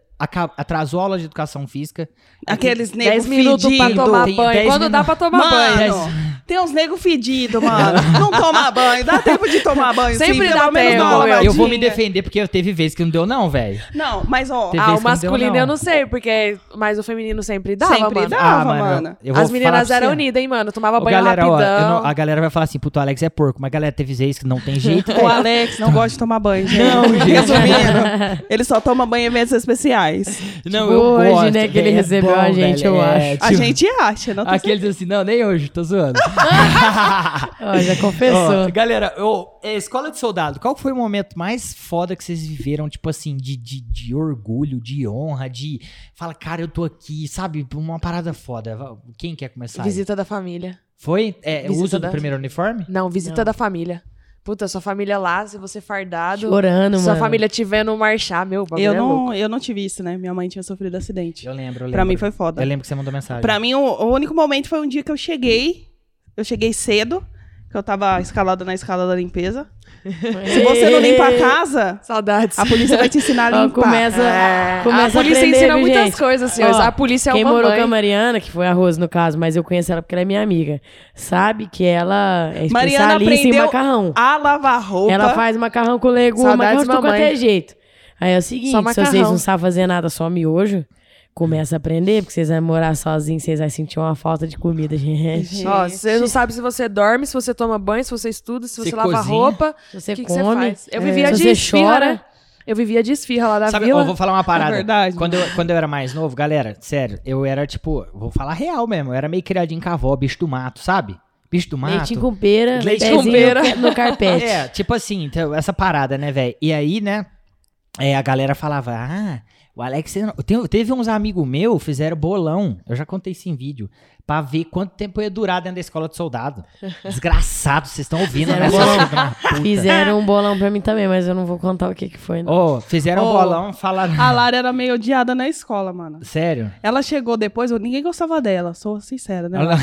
atrasou a aula de educação física. Aqueles negros 10 minutos pra fedidos. tomar Tem banho. 10 Quando dá pra tomar banho. Mano, tem uns negros fedidos, mano. Não toma banho, dá tempo de tomar banho. Sempre sim, dá pelo tempo. Eu vou me defender porque teve vezes que não deu, não, velho. Não, mas ó, Teve Ah, o que não deu, masculino não. eu não sei, porque mas o feminino sempre dava, sempre mano. dava, Ah, mano. As meninas eram você. unidas, hein, mano. Tomava Ô, banho galera, ó, rapidão. eu não- a galera vai falar assim, puto, o Alex é porco, mas galera, teve vezes que não tem jeito, O. Alex não gosta de tomar banho, gente. Não, gente. Resumindo, ele só toma banho em eventos especiais. Não, Tipo eu hoje, gosto, né, que ele é recebeu bom, a gente, velho, eu é, acho. A tipo, gente acha, não tô Aqueles assim, não, nem hoje, tô zoando. Ó, já confessou. Ó, galera, eu, é, escola de soldado, qual foi o momento mais foda que vocês viveram, tipo assim, de, de, de orgulho, de honra, de. Fala, cara, eu tô aqui, sabe? Uma parada foda. Quem quer começar? aí? Visita da família. Foi? É, o Visita uso do da- primeiro uniforme? Não, visita Não. da família. Puta, sua família lá, se você fardado. Chorando, sua mano. família te vendo marchar, meu, Eu é não, eu não tive isso, né? Minha mãe tinha sofrido acidente. Eu lembro, eu lembro. Pra mim foi foda. Eu lembro que você mandou mensagem. Pra mim, o, o único momento foi um dia que eu cheguei. Eu cheguei cedo, que eu tava escalada na escala da limpeza. Se você não limpa a casa, Saudades. a polícia vai te ensinar a limpar. começa, É, começa a polícia aprender, ensina viu, muitas gente? coisas, senhores. Ó, a polícia é Quem uma morou mãe. com a Mariana, que foi a Rose no caso, mas eu conheço ela porque ela é minha amiga, sabe que ela é Mariana especialista em aprendeu macarrão. A lavar roupa. Ela faz macarrão com legume, Saudades, macarrão de tudo quanto é jeito. Aí é o seguinte, se vocês não sabem fazer nada, só miojo, começa a aprender, porque vocês vão morar sozinhos, vocês vão sentir uma falta de comida, gente. Gente. Ó, você não sabe se você dorme, se você toma banho, se você estuda, se Você você lava cozinha. roupa. Se você O que, que você come, faz? Eu é, vivia se de você esfirra, chora, né? Eu vivia de esfirra lá da Sabe, vila. eu vou falar uma parada. É verdade. Quando eu, quando eu era mais novo, galera, sério, eu era tipo, vou falar real mesmo, eu era meio criadinho com a avó, bicho do mato, sabe? Bicho do mato. leitinho com pera, Leite com pera. no carpete. É, tipo assim, então, essa parada, né, velho? E aí, né, é, a galera falava, ah, O Alex, teve uns amigos meus, fizeram bolão, eu já contei isso em vídeo, pra ver quanto tempo ia durar dentro da escola de soldado. Desgraçado, vocês estão ouvindo, né? Fizeram um bolão pra mim também, mas eu não vou contar o que que foi, não. Ô, fizeram um Ô, bolão, falaram... A Lara era meio odiada na escola, mano. Sério? Ela chegou depois, ninguém gostava dela, sou sincera, né? Ela-.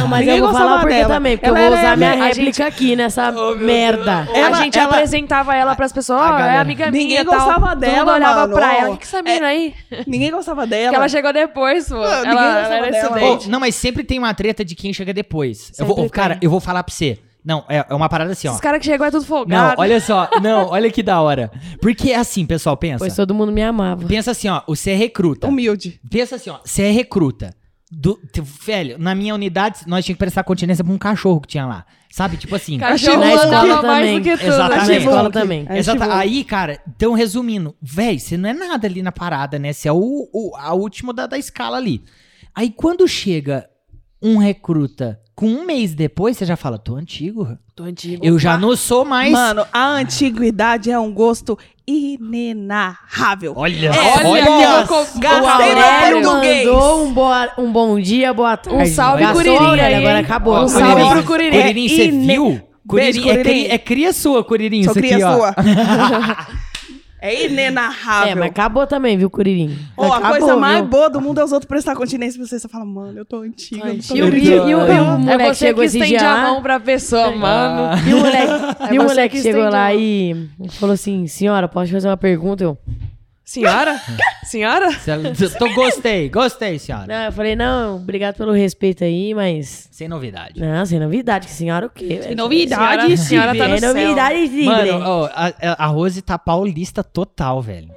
Não, mas Ninguém eu vou gostava falar por quê dela. também, porque Ela eu vou era- usar minha réplica gente- aqui nessa Oh, merda. Ela- a gente ela- apresentava ela pras pessoas, ó, é galera- amiga minha Ninguém tal. gostava Todo dela, olhava mano. pra ela, o que que essa mina aí? Ninguém gostava dela. Porque ela chegou depois, pô. ninguém Ela, ela gostava era estudante. Não, mas sempre tem uma treta de quem chega depois. Eu vou, cara, eu vou falar pra você. Não, é, é uma parada assim, ó. Esses caras que chegou é tudo Não, folgado. olha só. Não, olha que da hora. Porque é assim, pessoal, pensa. Pois todo mundo me amava. Pensa assim, ó. Você é recruta. Humilde. Pensa assim, ó. Você é recruta. Do, velho, na minha unidade, nós tínhamos que prestar continência pra um cachorro que tinha lá. Sabe? Tipo assim. Cachorro Na escola mais também. do que tudo. Exatamente. Na Também. escola também. É Exata- chibou. Aí, cara, então resumindo, véi, você não é nada ali na parada, né? Você é o, o a última da, da escala ali. Aí quando chega um recruta com um mês depois, você já fala, tô antigo. Tô antigo. Eu já não sou mais. Mano, a antiguidade é um gosto inenarrável. olha, É, olha, Gastei Aurélio português. mandou um, boa, um bom dia, boa tarde. Um salve, Gastou, Curirim aí, Agora acabou. Um salve pro Curirim. Curirim, você É viu? Curirim, é, cria, é cria sua, Curirim, Sou isso aqui, cria ó. sua. é inenarrável. É, mas acabou também, viu, Curirim? Ó, a Acabou, coisa mais viu? boa do mundo é os outros prestar continência pra você. Você fala, mano, eu tô antiga. eu tô E o, e, antiga. o- e o- o moleque É você chegou que estende a mão pra pessoa, mano. E o moleque, É e o moleque que chegou lá a e falou assim: Senhora, posso fazer uma pergunta? Eu, Senhora? Senhora? Tô, gostei, gostei, senhora. não, eu falei: Não, obrigado pelo respeito aí, mas. Sem novidade. Não, sem novidade, que senhora o quê? velho? novidade, senhora tá no céu. novidade, sim. Mano, ó, a, a Rose tá paulista total, velho.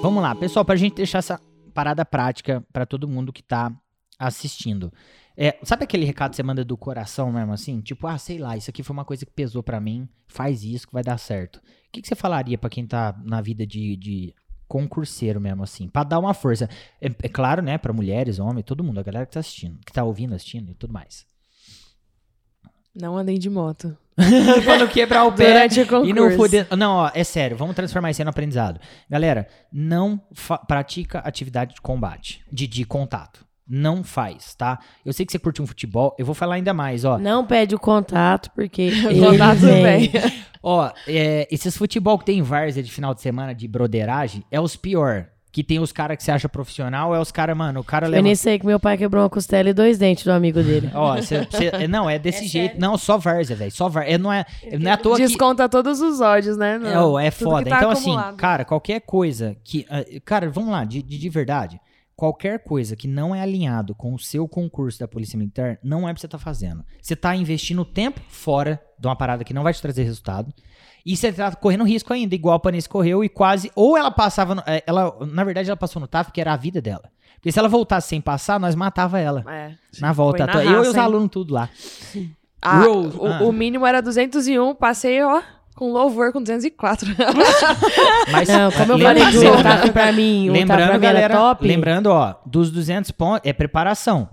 Vamos lá, pessoal, pra gente deixar essa parada prática pra todo mundo que tá assistindo. É, sabe aquele recado que você manda do coração mesmo assim? Tipo, ah, sei lá, isso aqui foi uma coisa que pesou pra mim, faz isso que vai dar certo. O que, que você falaria pra quem tá na vida de, de concurseiro mesmo assim? Pra dar uma força. É, é claro, né, pra mulheres, homens, todo mundo, a galera que tá assistindo, que tá ouvindo, assistindo e tudo mais. Não andem de moto. Quando quebrar o pé o e não foder. Não, ó, é sério, vamos transformar isso em aprendizado. Galera, não pratica atividade de combate, de, de contato. Não faz, tá? Eu sei que você curte um futebol, eu vou falar ainda mais, ó. Não pede o contato, porque. ele Contato vem. vem. Ó, é, esses futebol que tem várzea de final de semana de broderagem é os pior. Que tem os caras que você acha profissional, é os caras, mano, o cara Foi leva. nisso aí que meu pai quebrou uma costela e dois dentes do amigo dele. Ó, cê- cê- é, não, é desse jeito. Não, só várzea, velho. Só várzea. É, não, é, não é à toa que. Desconta todos os ódios, né? É, ô, é Tudo que foda. tá então, assim, acumulado. cara, qualquer coisa que. ah, Cara, vamos lá, de, de, de verdade. Qualquer coisa que não é alinhado com o seu concurso da Polícia Militar, não é pra você estar fazendo. Você tá investindo tempo fora de uma parada que não vai te trazer resultado. E você tá correndo risco ainda, igual a Panice correu e quase. Ou ela passava. No, eh, ela, na verdade, ela passou no TAF, que era a vida dela. Porque se ela voltasse sem passar, nós matava ela. É. Na volta. Na eu e raça, os hein? alunos tudo lá. Ah, Rose, o, ah. o mínimo era 201, passei, ó, com louvor com 204. Mas, Não, como eu falei o TAF pra mim, o TAF Lembrando, pra mim era galera, top. lembrando, ó, dos 200 pontos é preparação,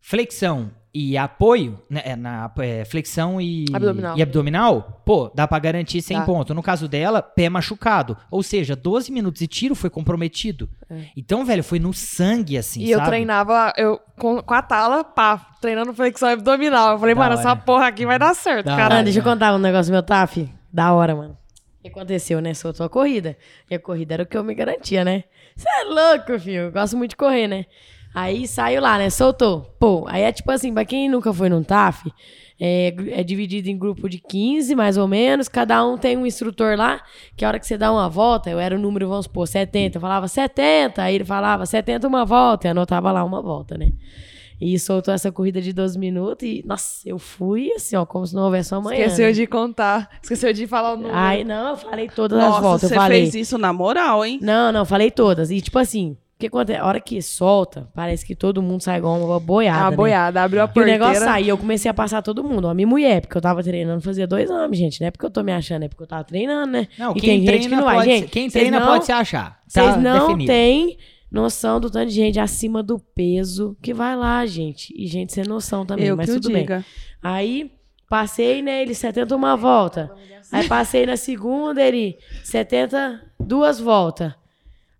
flexão e apoio, né, é, na é, flexão e Abdominal. e abdominal, pô, dá pra garantir 100 Dá. pontos. No caso dela, pé machucado, ou seja, 12 minutos de tiro foi comprometido. Então, velho, foi no sangue assim, É. e eu sabe? treinava eu, com, com a tala, pá, treinando flexão abdominal. Eu falei, Da mano, hora. essa porra aqui vai dar certo, Da cara. Deixa eu contar um negócio do meu TAF. Da hora, mano. O que aconteceu, né? Soltou a corrida. E a corrida era o que eu me garantia, né? Você é louco, filho. Eu gosto muito de correr, né? Aí saiu lá, né? Soltou. Pô, aí é tipo assim, pra quem nunca foi num TAF, é, é dividido em grupo de 15, mais ou menos. Cada um tem um instrutor lá, que a hora que você dá uma volta, eu era o número, vamos supor, 70. Eu falava 70, aí ele falava 70 uma volta, e anotava lá uma volta, né? E soltou essa corrida de 12 minutos e, nossa, eu fui assim, ó, como se não houvesse amanhã. Esqueceu né? de contar. Esqueceu de falar o número. Ai, não, eu falei todas as Nossa, voltas. você Eu falei. fez isso na moral, hein? Não, não, falei todas. E tipo assim, o que acontece? A hora que solta, parece que todo mundo sai igual uma boiada. a né? boiada, abriu a E o negócio sai, e eu comecei a passar todo mundo, homem e mulher, porque eu tava treinando fazia dois anos, gente. Não é porque eu tô me achando, é porque eu tava treinando, né? Não, e quem tem treina gente que não vai. pode, Gente, quem treina não- pode se achar. Tá Vocês não definido. têm noção do tanto de gente acima do peso que vai lá, gente. E gente sem noção também, Eu mas tudo bem. diga. Aí passei nele 71 volta. Aí passei na segunda, ele 70, duas voltas.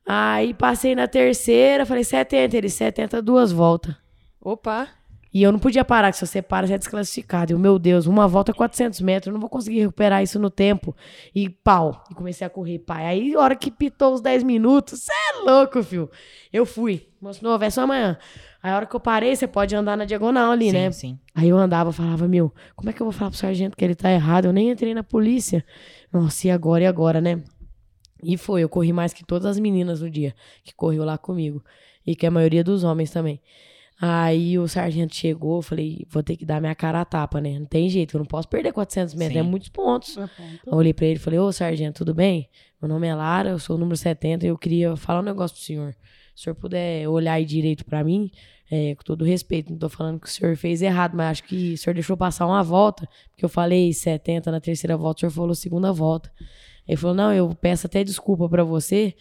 Aí passei na terceira, falei 70, ele 70, duas voltas. Opa. E eu não podia parar, que se você para, você é desclassificado. E, eu, meu Deus, uma volta é 400 metros, eu não vou conseguir recuperar isso no tempo. E pau, e comecei a correr, pai. Aí, a hora que pitou os 10 minutos, você é louco, filho. Eu fui. Moço, novo, é só amanhã. Aí, a hora que eu parei, você pode andar na diagonal ali, sim, né? sim. Aí eu andava, falava, meu, como é que eu vou falar pro sargento que ele tá errado? Eu nem entrei na polícia. Nossa, e agora, e agora, né? E foi, eu corri mais que todas as meninas no dia que correu lá comigo. E que a maioria dos homens também. Aí o sargento chegou, eu falei, vou ter que dar minha cara a tapa, né? Não tem jeito, eu não posso perder 400 metros, é muitos pontos. É olhei pra ele e falei, ô sargento, tudo bem? Meu nome é Lara, eu sou o número 70 e eu queria falar um negócio pro senhor. Se o senhor puder olhar aí direito pra mim, é, com todo respeito, não tô falando que o senhor fez errado, mas acho que o senhor deixou passar uma volta, porque eu falei 70 na terceira volta, o senhor falou segunda volta. Ele falou, não, eu peço até desculpa pra você,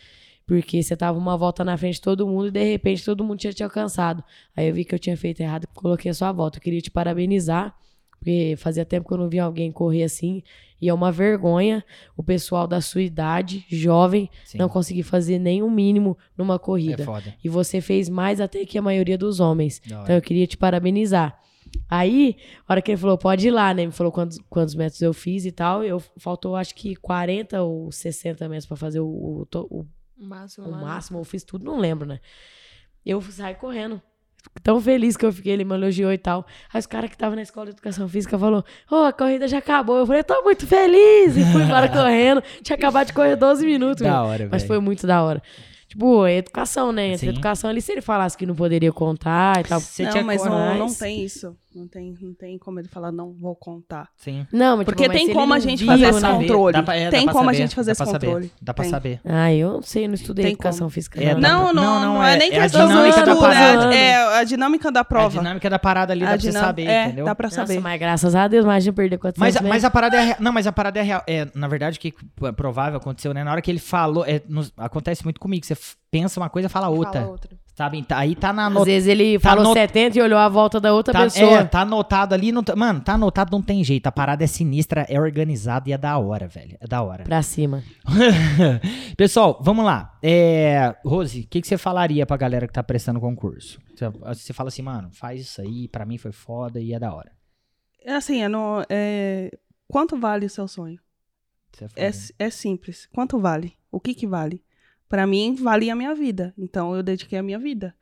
porque você tava uma volta na frente de todo mundo e de repente todo mundo tinha te alcançado. Aí eu vi que eu tinha feito errado e coloquei a sua volta. Eu queria te parabenizar, porque fazia tempo que eu não via alguém correr assim. E é uma vergonha o pessoal da sua idade, jovem, sim. não conseguir fazer nem o mínimo numa É corrida. foda. e você fez mais até que a maioria dos homens. Hora. Então eu queria te parabenizar. Aí, a hora que ele falou, pode ir lá, né? Me falou quantos, quantos metros eu fiz e tal. Eu faltou acho que 40 ou 60 metros pra fazer o, o, o Máximo. o lá, né? máximo, eu fiz tudo, não lembro, né? Eu saí correndo. Tão feliz que eu fiquei, ele me elogiou e tal. Aí os caras que estavam na escola de educação física falou: Ô, a corrida já acabou. Eu falei, tô muito feliz. E fui embora correndo. Tinha acabado de correr 12 minutos. Da hora, Mas velho. foi muito da hora. Tipo, é educação, né? Entre Sim. educação ali, se ele falasse que não poderia contar e tal. Você não, tinha mas não, não tem isso. Não tem, não tem como ele falar, não vou contar. Sim. Não, mas, Porque tipo, mas tem como a gente fazer né? esse controle. Dá pra- é, Tem como a gente fazer dá esse controle. Dá pra Tem. saber. Ah, eu não sei, não estudei Tem educação como. física. É, não. Não, não, não, não, não, é, é- nem é a questão do dinâmica da estudo, parada. é, é a dinâmica da A prova. dinâmica da parada ali dá A pra você saber, é, entendeu? dá pra Nossa, saber. mas graças a Deus, imagina perder 400 Mas, metros. mas a parada é real. Não, mas a parada é real. É, na verdade, o que é provável aconteceu, né? Na hora que ele falou, é, nos- acontece muito comigo. Você pensa uma coisa e fala outra. Fala outra. Sabe? Tá- Aí tá na Às vezes ele tá falou no- 70 e olhou a volta da outra Tá, pessoa. é, tá anotado ali. Não tá- mano, tá anotado, não tem jeito. A parada é sinistra, é organizada e é da hora, velho. É da hora. Pra cima. Pessoal, vamos lá. É, Rose, o que, que você falaria pra galera que tá prestando concurso? Você, você fala assim, mano, faz isso aí, pra mim foi foda e é da hora. É assim, é no- é, quanto vale o seu sonho? Você É, é simples. Quanto vale? O que que vale? Pra mim, vale a minha vida. Então, eu dediquei a minha vida.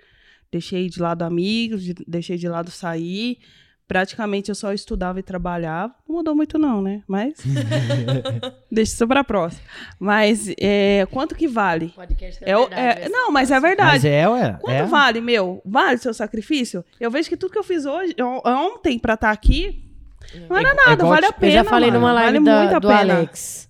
Deixei de lado amigos, de- deixei de lado sair. Praticamente, eu só estudava e trabalhava. Não mudou muito não, né? Mas... Deixa isso pra próxima. Mas, é, quanto que vale? Podcast É o- é- não, mas é verdade. Mas é, ué. Quanto é. vale, meu? Vale o seu sacrifício? Eu vejo que tudo que eu fiz hoje, on- ontem pra estar aqui, não era É- é nada, igual vale a pena. Eu já falei mano. numa live vale da- muito a do pena. Alex.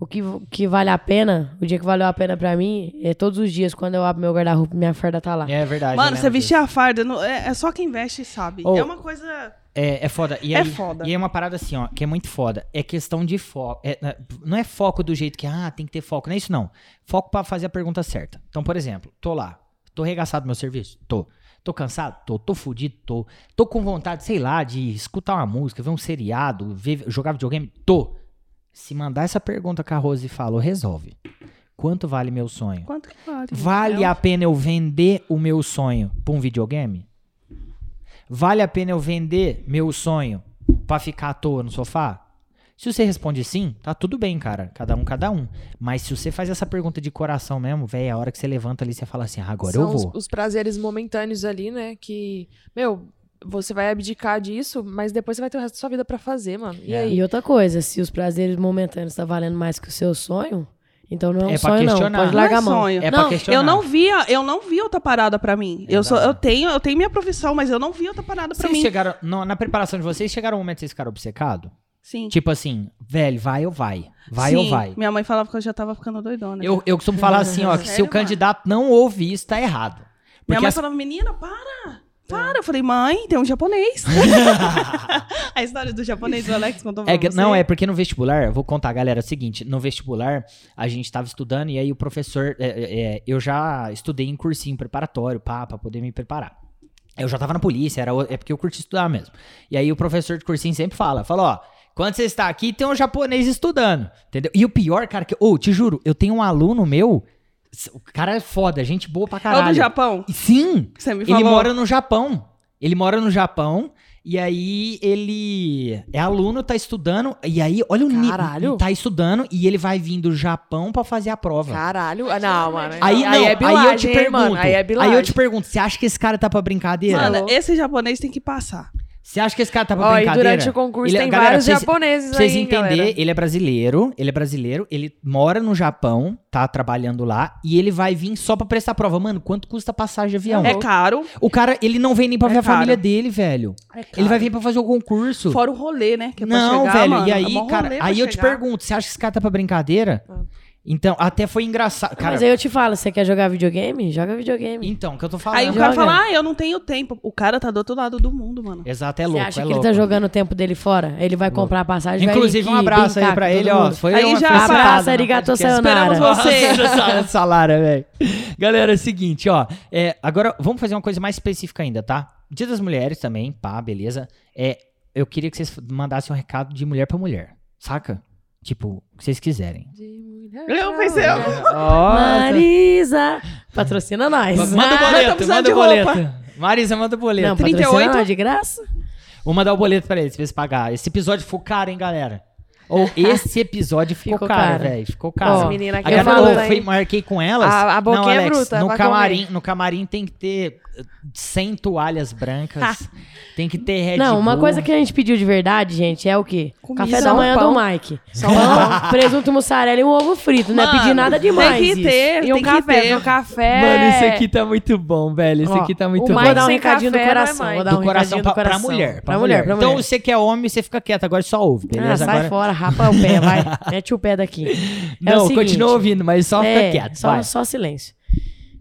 O que, que vale a pena, o dia que valeu a pena pra mim, é todos os dias, quando eu abro meu guarda-roupa, minha farda tá lá. É verdade. Mano, lembro você vestir a farda, não- é, é só quem veste sabe. Ô. É uma coisa. É, é foda. E É aí, foda. E é uma parada assim, ó, que é muito foda. É questão de foco. É, é, não é foco do jeito que, ah, tem que ter foco. Não é isso, não. Foco pra fazer a pergunta certa. Então, por exemplo, tô lá. Tô regaçado meu serviço? Tô. Tô cansado? Tô. Tô fudido? Tô. Tô com vontade, sei lá, de escutar uma música, ver um seriado, ver, jogar videogame? Tô. Se mandar essa pergunta que a Rose falou, resolve. Quanto vale meu sonho? Quanto que vale? Vale É a pena eu vender o meu sonho pra um videogame? Vale a pena eu vender meu sonho pra ficar à toa no sofá? Se você responde sim, tá tudo bem, cara. Cada um, cada um. Mas se você faz essa pergunta de coração mesmo, velho, é a hora que você levanta ali, você fala assim, ah, agora São eu vou. Os, os prazeres momentâneos ali, né? Que, meu, você vai abdicar disso, mas depois você vai ter o resto da sua vida pra fazer, mano. E É. aí? E outra coisa, se os prazeres momentâneos tá valendo mais que o seu sonho, então não é um É pra sonho, não. questionar. Pode Não largar é a mão. sonho. É pra Não, questionar. Eu não via, eu não vi outra parada pra mim. Eu, sou, eu, tenho, eu tenho minha profissão, mas eu não vi outra parada pra Vocês mim. chegaram, no- na preparação de vocês, chegaram um momento que vocês ficaram obcecados? Sim. Tipo assim, velho, vai ou vai? Vai Sim, ou vai? Minha mãe falava que eu já tava ficando doidona. Eu, eu costumo falar assim, ó, que se Sério, o candidato não ouve isso, tá errado. Minha Porque mãe as- falava, menina, para! Para, eu falei, mãe, tem um japonês. a história do japonês, o Alex contou pra É que- você. não, é porque no vestibular, eu vou contar, galera, é o seguinte, no vestibular, a gente tava estudando e aí o professor, é, é, é, eu já estudei em cursinho preparatório, pá, pra poder me preparar. Eu já tava na polícia, era, é porque eu curti estudar mesmo. E aí o professor de cursinho sempre fala, fala, ó, quando você está aqui, tem um japonês estudando, entendeu? E o pior, cara, que, ô, te juro, eu tenho um aluno meu, o cara é foda, gente boa pra É o caralho. do Japão? Sim, Você me ele falou. mora no Japão. Ele mora no Japão. E aí ele é aluno, tá estudando. E aí, olha o nível. Caralho. Tá estudando e ele vai vir do Japão pra fazer a prova. Caralho. Ah, Não, mano. Aí, não, é aí eu te bilagem, hein, pergunto. mano. Aí é bilagem. aí eu te pergunto, você acha que esse cara tá pra brincadeira? Mano, esse japonês tem que passar. Você acha que esse cara tá pra Ó, e brincadeira? durante o concurso Ele- tem galera, vários vocês- japoneses Pra vocês aí, entenderem, galera. ele é brasileiro, ele é brasileiro, ele mora no Japão, tá trabalhando lá, e ele vai vir só pra prestar prova. Mano, quanto custa a passagem de avião? É caro, O cara, ele não vem nem pra É ver a caro. família dele, velho. é. Ele vai vir pra fazer o concurso. Fora o rolê, né? Que é não, chegar, velho, mano, e é aí, cara, aí eu te pergunto, você acha que esse cara tá pra brincadeira? Ah. Então, até foi engraçado. Cara, Mas aí eu te falo, você quer jogar videogame? Joga videogame. então, o que eu tô falando. Aí o Joga. cara fala, ah, eu não tenho tempo. O cara tá do outro lado do mundo, mano. Exato, é Você louco, acha é que louco. ele tá jogando o tempo dele fora? Ele vai comprar a passagem vai Inclusive, um abraço aí pra com ele, ó. mundo. Foi Aí uma já- Abraço, arigato podcast. Esperamos você. Lara, velho. Galera, é o seguinte, ó. é, agora, vamos fazer uma coisa mais específica ainda, tá? Dia das Mulheres também, pá, beleza. É, eu queria que vocês mandassem um recado de mulher pra mulher, saca? Tipo, o que vocês quiserem. Eu pensei, eu- Marisa! Patrocina nós. Manda o tá boleto, precisando manda o roupa. boleto. Marisa, manda o boleto. Não, 38? patrocina nós de graça? Vou mandar o boleto pra eles, pra eles pagar. Esse episódio ficou caro, hein, galera? Ou esse episódio ficou, Ficou caro, velho. Ficou caro. Menina aqui A é galera, falo, eu hein? fui, marquei com elas. A- a boquinha não, é Alex, bruta, no camarim, comer. no camarim tem que ter eh, 100 toalhas brancas. tem que ter Red Não, uma Bull. coisa que a gente pediu de verdade, gente, é o quê? Comida. Café da manhã pão. do Mike. Só Pão, presunto, mussarela e um ovo frito. Não é pedir nada demais Tem que isso. ter, E um tem que café, ter. um café. Mano, isso aqui tá muito bom, velho. Isso aqui tá muito o bom. Vou dar um recadinho do é coração. mais. Vou dar do um coração recadinho do coração. pra mulher. Pra mulher, pra mulher. Então, você que é homem, você fica quieto. Agora só ouve, Ah, beleza? sai Agora... fora, rapa o pé, vai. Mete o pé daqui. É Não, seguinte, continua ouvindo, mas só é, fica quieto. Só, vai. só silêncio.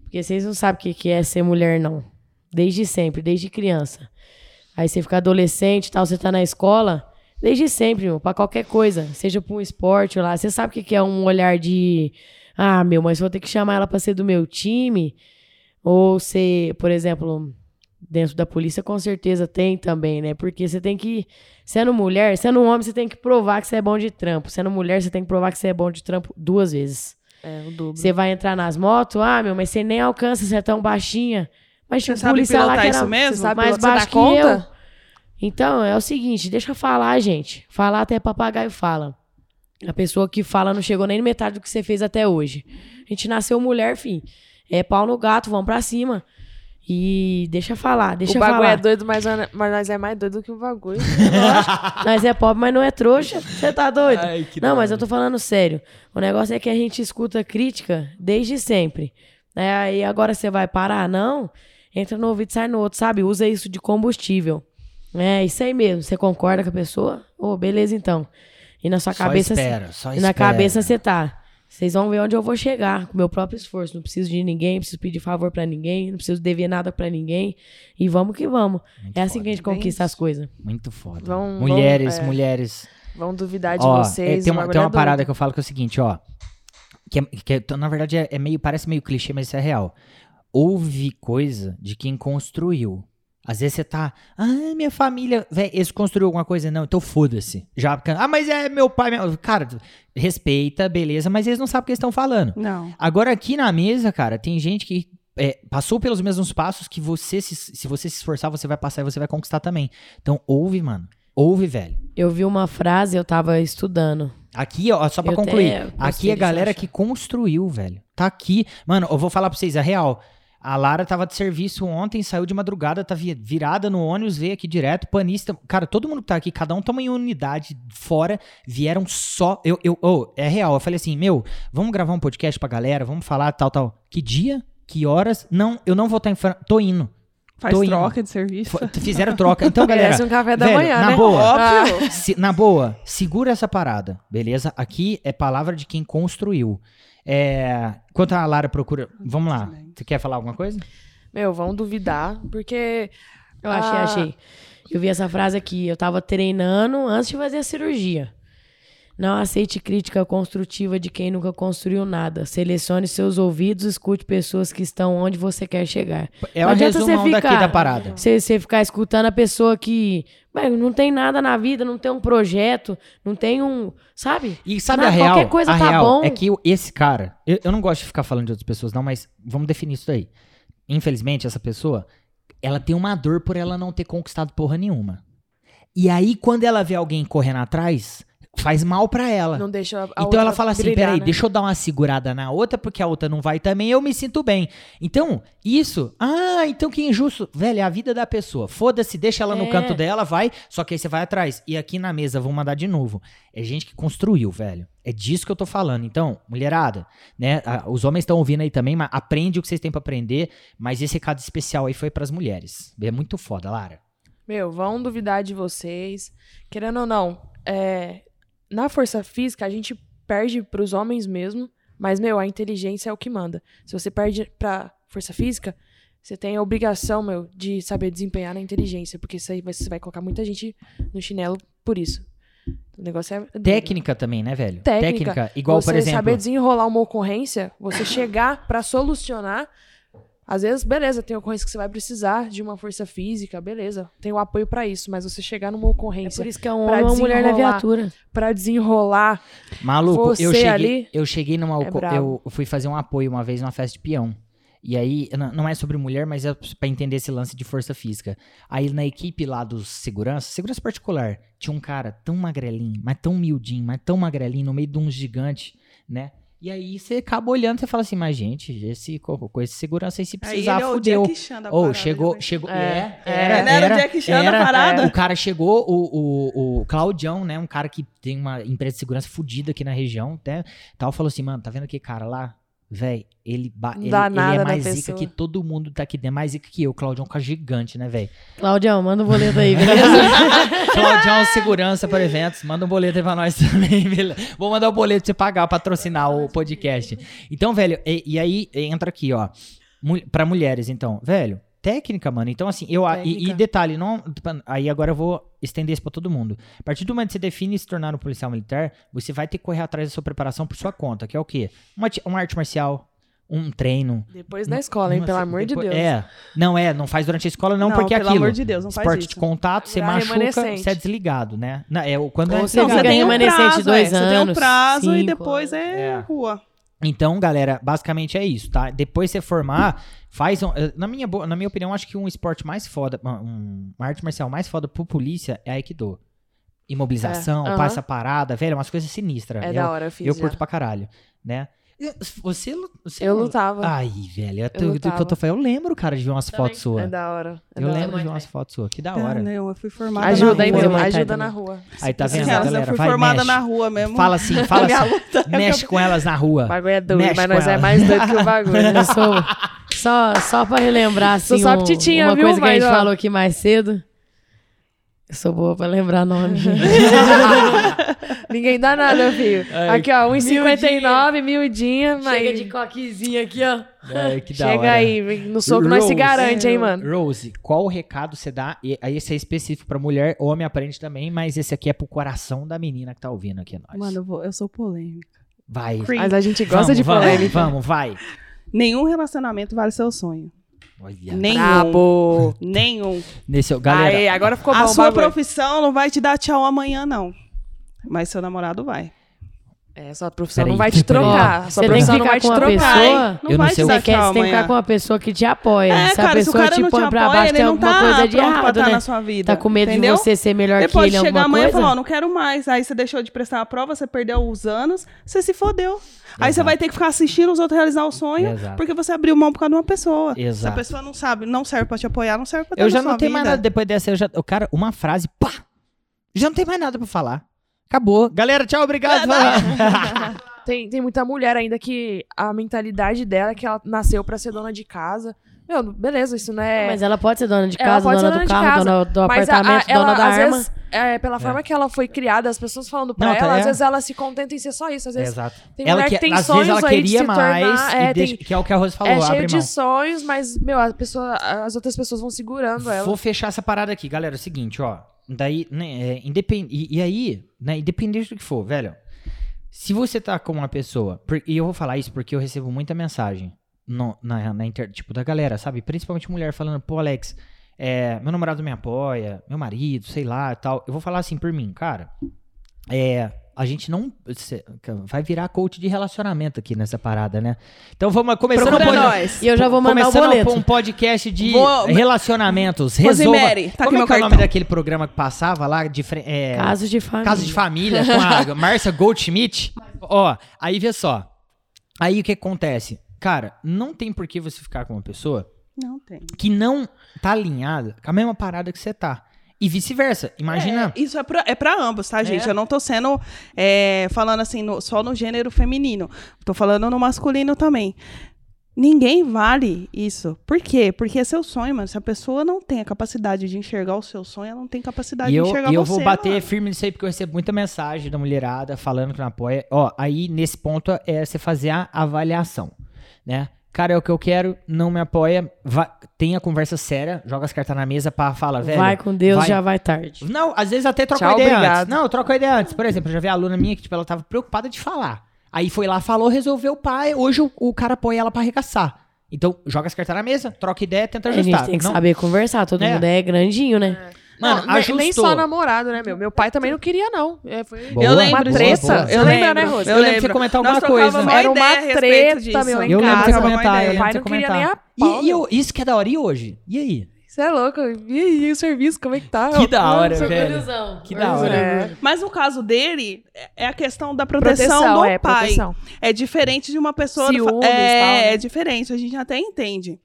Porque vocês não sabem o que é ser mulher, não. Desde sempre, desde criança. Aí você fica adolescente e tal, você tá na escola, desde sempre, meu, pra qualquer coisa. Seja pra um esporte lá. Você sabe o que é um olhar de. Ah, meu, mas vou ter que chamar ela pra ser do meu time. Ou ser, por exemplo, dentro da polícia, com certeza tem também, né? Porque você tem que. Sendo mulher, sendo um homem, você tem que provar que você é bom de trampo. Sendo mulher, você tem que provar que você é bom de trampo duas vezes. É, o dobro. Você vai entrar nas motos, ah, meu, mas você nem alcança, você é tão baixinha. Mas tinha Você um policial lá que era isso mesmo? Você sabe mais baixo que conta? eu. Então, é o seguinte, deixa eu falar, gente. Falar até papagaio fala. A pessoa que fala não chegou nem na metade do que você fez até hoje. A gente nasceu mulher, fim. É pau no gato, vamos pra cima. E deixa eu falar, deixa o eu bagulho falar. é doido, mas, mas nós é mais doido que o bagulho. Nós é pobre, mas não é trouxa. Você tá doido? Ai, que não, mas eu tô falando sério. O negócio é que a gente escuta crítica desde sempre. Né? Aí agora você vai parar? Não. Entra no ouvido e sai no outro, sabe? Usa isso de combustível. É isso aí mesmo. Você concorda com a pessoa? Ô, beleza então. E na sua Só cabeça. espera, só e na espera. cabeça você tá. Vocês vão ver onde eu vou chegar com meu próprio esforço. Não preciso de ninguém, não preciso pedir favor pra ninguém, não preciso dever nada pra ninguém. E vamos que vamos. Muito é assim foda. que a gente conquista isso. as coisas. Muito foda. Vão- mulheres, vão, é, mulheres. Vão duvidar de Ó, é, vocês. tem o uma, tem uma é parada que eu falo que é o seguinte, ó. Que, é- que é- na verdade é, é meio, parece meio clichê, mas isso é real. Houve coisa de quem construiu. Às vezes você tá, ah, minha família, velho, eles construíram alguma coisa, não, então foda-se. Já, ah, mas é meu pai, minha... cara, respeita, beleza, mas eles não sabem o que eles estão falando. Não. Agora aqui na mesa, cara, tem gente que é, passou pelos mesmos passos que você, se, se você se esforçar, você vai passar e você vai conquistar também. Então ouve, mano. Ouve, velho. Eu vi uma frase, eu tava estudando. Aqui, ó, só pra Eu concluir. até postei Aqui é a galera que construiu, velho. Tá aqui. Mano, eu vou falar pra vocês, é real. A Lara tava de serviço ontem, saiu de madrugada, tá vi- virada no ônibus, veio aqui direto, panista. Cara, todo mundo que tá aqui, cada um toma em unidade fora, vieram só. Eu, eu, oh, é real. Eu falei assim, meu, vamos gravar um podcast pra galera, vamos falar tal, tal. Que dia? Que horas? Não, eu não vou estar em Fran... Tô indo. Faz Tô indo. troca de serviço. Fizeram troca. Então, galera. Merece um café da velho, manhã, na né? boa. Óbvio. Se- na boa, segura essa parada, beleza? Aqui é palavra de quem construiu. É, enquanto a Lara procura. Vamos lá. Você quer falar alguma coisa? Meu, vão duvidar, porque. Eu achei, Ah. achei. Eu vi essa frase aqui. Eu tava treinando antes de fazer a cirurgia. Não aceite crítica construtiva de quem nunca construiu nada. Selecione seus ouvidos, escute pessoas que estão onde você quer chegar. É o resumão daqui ficar- da parada. Você, você ficar escutando a pessoa que mano, não tem nada na vida, não tem um projeto, não tem um. Sabe? E sabe Não, a real? qualquer coisa a tá real bom. é que esse cara, eu, eu não gosto de ficar falando de outras pessoas não, mas vamos definir isso daí. Infelizmente, essa pessoa, ela tem uma dor por ela não ter conquistado porra nenhuma. E aí, quando ela vê alguém correndo atrás, faz mal pra ela. Não deixa a Então ela fala assim, brilhar, peraí, né? deixa eu dar uma segurada na outra, porque a outra não vai também, eu me sinto bem. Então, isso, ah, então que injusto. Velho, é a vida da pessoa. Foda-se, deixa ela no É. canto dela, vai, só que aí você vai atrás. E aqui na mesa, vou mandar de novo. É gente que construiu, velho. É disso que eu tô falando. Então, mulherada, né, a- os homens estão ouvindo aí também, mas aprende o que vocês têm pra aprender, mas esse recado especial aí foi pras mulheres. É muito foda, Lara. Meu, vão duvidar de vocês. Querendo ou não, é, na força física a gente perde pros homens mesmo, mas, meu, a inteligência é o que manda. Se você perde pra força física, você tem a obrigação, meu, de saber desempenhar na inteligência, porque isso aí você vai colocar muita gente no chinelo por isso. O negócio é. Técnica também, né, velho? Técnica. igual, você por exemplo. saber desenrolar uma ocorrência, você chegar pra solucionar. Às vezes, beleza, tem ocorrência que você vai precisar de uma força física, beleza, tem o apoio pra isso, mas você chegar numa É ocorrência por isso que é um homem ou uma mulher na desenrolar. viatura. pra desenrolar, Maluco, eu Você cheguei, ali eu cheguei numa. é eu fui fazer um apoio uma vez numa festa de peão. E aí, não é sobre mulher, mas é pra entender esse lance de força física. Aí na equipe lá dos segurança, segurança particular, tinha um cara tão magrelinho, mas tão miudinho, mas tão magrelinho, no meio de um gigante, né? E aí você acaba olhando e fala assim, mas gente, esse, co- com esse segurança aí se Aí precisar, ele é o fudeu. Ou parada, chegou, já chegou, É, é, é. era, Ele era o Jack Chan da parada. O cara chegou, o, o, o Claudião, né, um cara que tem uma empresa de segurança fodida aqui na região, né, tal, falou assim, mano, tá vendo aquele cara lá? Véi, ele, ele, ele é mais zica que todo mundo tá aqui dentro, mais zica que eu, o Claudião com a gigante, né, velho? Claudião, manda um boleto aí, beleza? Claudião Segurança para eventos, manda um boleto aí pra nós também, beleza? Vou mandar o boleto pra você pagar, patrocinar o podcast. Então, velho, e, e aí entra aqui, ó, mul- pra mulheres, então, velho, técnica, mano. Então, assim, eu. E, e detalhe, não. Aí agora eu vou estender isso pra todo mundo. A partir do momento que você define se tornar um policial militar, você vai ter que correr atrás da sua preparação por sua conta, que é o quê? Uma, uma arte marcial, um treino. depois da escola, hein, uma- pelo amor de depois- Deus. É. Não é, não faz durante a escola, não, Não, porque é pelo aquilo. amor de Deus, não faz Esporte de contato, você Virar machuca, você é desligado, né? Não, é, o- quando Ou é- você você tem um prazo, dois é. Você tem um anos, prazo e cinco depois é, É. rua. Então, galera, basicamente é isso, tá? Depois você formar, faz um, eh, na minha na minha opinião, acho que um esporte mais foda, uma- um- uma arte marcial mais foda pro polícia é Aikido. Imobilização, É, aham. passa parada, velho, umas coisas sinistras. É eu, da hora, eu fiz. eu já. curto pra caralho, né? Você, você Eu lu- lutava. Ai, velho, eu, tô- do que eu lutava. tô eu lembro, cara, de ver umas Também. fotos suas. É da hora. É eu da lembro hora. de umas fotos suas, que da hora. não, eu fui formada Ajuda na aí, rua. Thai Ajuda na rua. Aí tá vendo, galera? eu fui Vai, formada mexe. na rua mesmo. Fala assim, fala assim, luta. mexe com elas na rua. O bagulho é doido, Mexe mas nós é ela. mais doido que o bagulho. Eu sou. Só, só pra relembrar, assim, só um- uma viu? coisa que a gente falou aqui mais cedo. Eu sou boa pra lembrar nome. Ninguém dá nada, filho. Ai, Aqui, ó, 1,59, miudinha, mas... Chega de coquezinha aqui, ó. É, que da Chega hora. aí, vem no soco nós se garante, hein, mano. Rose, qual o recado você dá? E aí esse é específico pra mulher, homem aprende também, mas esse aqui é pro coração da menina que tá ouvindo aqui nós. Mano, eu, vou- eu sou polêmica. vai. Creep. Mas a gente gosta vamos, de vamos, polêmica. Vamos, vai. Nenhum relacionamento vale seu sonho. Olha. Nenhum. Brabo. Nenhum. Nesse, galera, Aê, agora ficou bom A sua bagulho. profissão não vai te dar tchau amanhã, não. Mas seu namorado vai. É, sua profissão Peraí, não vai te trocar. Ó, Sua você tem que profissão não ficar vai te com uma trocar. pessoa-? Não Eu não vai sei te o quer, tchau você tem que ficar com uma pessoa que te apoia. É, Se a cara, se o pessoa cara te não te põe pra apoia, baixo, tem não alguma tá coisa de errado, estar né? na sua vida. Tá com medo entendeu? de você ser melhor Ele que ele em chegar alguma amanhã e coisa? falar, ó, não quero mais. Aí você deixou de prestar a prova, você perdeu os anos, você se fodeu. Aí você Exato. vai ter que ficar assistindo os outros realizar o sonho, Exato. porque você abriu mão por causa de uma pessoa. Se a Exato. pessoa não sabe, não serve pra te apoiar, não serve pra Eu ter já não tenho mais nada depois dessa. Eu já, o cara, uma frase, pá! Já não tem mais nada pra falar. Acabou. Galera, tchau, obrigado. Tem, tem muita mulher ainda que a mentalidade dela é que ela nasceu pra ser dona de casa. Meu, beleza, isso não é. Mas ela pode ser dona de casa, dona dona do carro, casa, dona do Mas a- a- apartamento, ela, dona da às arma. vezes, é, pela forma que ela foi criada, as pessoas falando pra Não, tá- ela, é. às vezes ela se contenta em ser só isso. Às vezes Exato. tem ela mulher que, que tem às sonhos vezes ela aí de queria mais, tornar. e é, deixa- tem- que é o que a Rose falou, é cheio abre de mão. sonhos, mas, meu, a pessoa, as outras pessoas vão segurando ela. Vou fechar essa parada aqui, galera. É o seguinte, ó. Daí, né, é, independ... e, e aí, né, independente do que for, velho. Se você tá com uma pessoa. por- E eu vou falar isso porque eu recebo muita mensagem no- na, na inter, tipo, da galera, sabe? Principalmente mulher falando, pô, Alex, é, meu namorado me apoia, meu marido, sei lá tal. Eu vou falar assim por mim, cara. É. A gente não. vai virar coach de relacionamento aqui nessa parada, né? Então vamos começando Procura nós. E eu já vou mandar o Começando boleto. um podcast de Vou- relacionamentos. Resolva. Rosemary, tá Como é que é o nome daquele programa que passava lá de é, Casos de família. Casos de Família com a Márcia Goldschmidt? Ó, aí vê só. Aí o que acontece? Cara, não tem por que você ficar com uma pessoa Não tem. que não tá alinhada com a mesma parada que você tá. E vice-versa. Imagina. É, isso é pra, é pra ambos, tá, gente? É. Eu não tô sendo é, falando assim no- só no gênero feminino. Tô falando no masculino também. Ninguém vale isso. Por quê? Porque é seu sonho, mano. Se a pessoa não tem a capacidade de enxergar o seu sonho, ela não tem capacidade E eu, de enxergar e eu você. vou bater mano. firme nisso aí, porque eu recebo muita mensagem da mulherada falando que não apoia. Ó, aí nesse ponto é você fazer a avaliação, né? Cara, é o que eu quero, não me apoia, vai, tem a conversa séria, joga as cartas na mesa pra falar, velho. Vai com Deus, vai- já vai tarde. Não, às vezes até troca Tchau, ideia obrigado. antes. Não, eu troco a ideia antes. Por exemplo, eu já vi a aluna minha que, tipo, ela tava preocupada de falar. Aí foi lá, falou, resolveu o pai. Hoje o, o cara apoia ela pra arregaçar. Então, joga as cartas na mesa, troca ideia, tenta A ajustar. gente tem que Não- saber conversar, todo É. mundo é grandinho, né? Mano, Não, nem- ajustou. nem só namorado, né, meu? Meu pai também não queria, não. É, foi Boa, eu lembro uma boa, treta. boa. Eu Você lembro, né, Rose? Eu lembro de você comentar Nós alguma coisa. Era uma treta, meu, em Eu lembro de você casa. Trocávamos comentar, eu lembro pai de você não queria nem comentar. a pau, E, e eu- isso que é da hora, e hoje? E aí? Você é louco? E aí, o serviço, como é que tá? Que da hora, Sou velho. Que da hora. É. Mas no caso dele, é- é a questão da proteção, Proteção, do é, pai. proteção. É diferente de uma pessoa. Ciúmes, é, tal, né? é diferente, a gente até entende.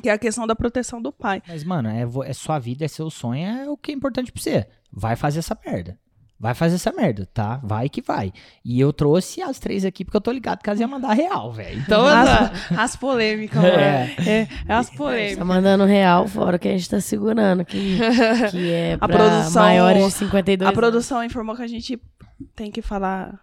Que é a questão da proteção do pai. Mas, mano, é, é sua vida, é seu sonho, é o que é importante pra você. Vai fazer essa merda. Vai fazer essa merda, tá? Vai que vai. E eu trouxe as três aqui porque eu tô ligado que elas iam mandar real, velho. Então, As, as polêmicas, mano. É. É, é as polêmicas. Tá mandando real fora que a gente tá segurando, que, que é A produção- maiores de 52 A produção informou que a gente tem que falar.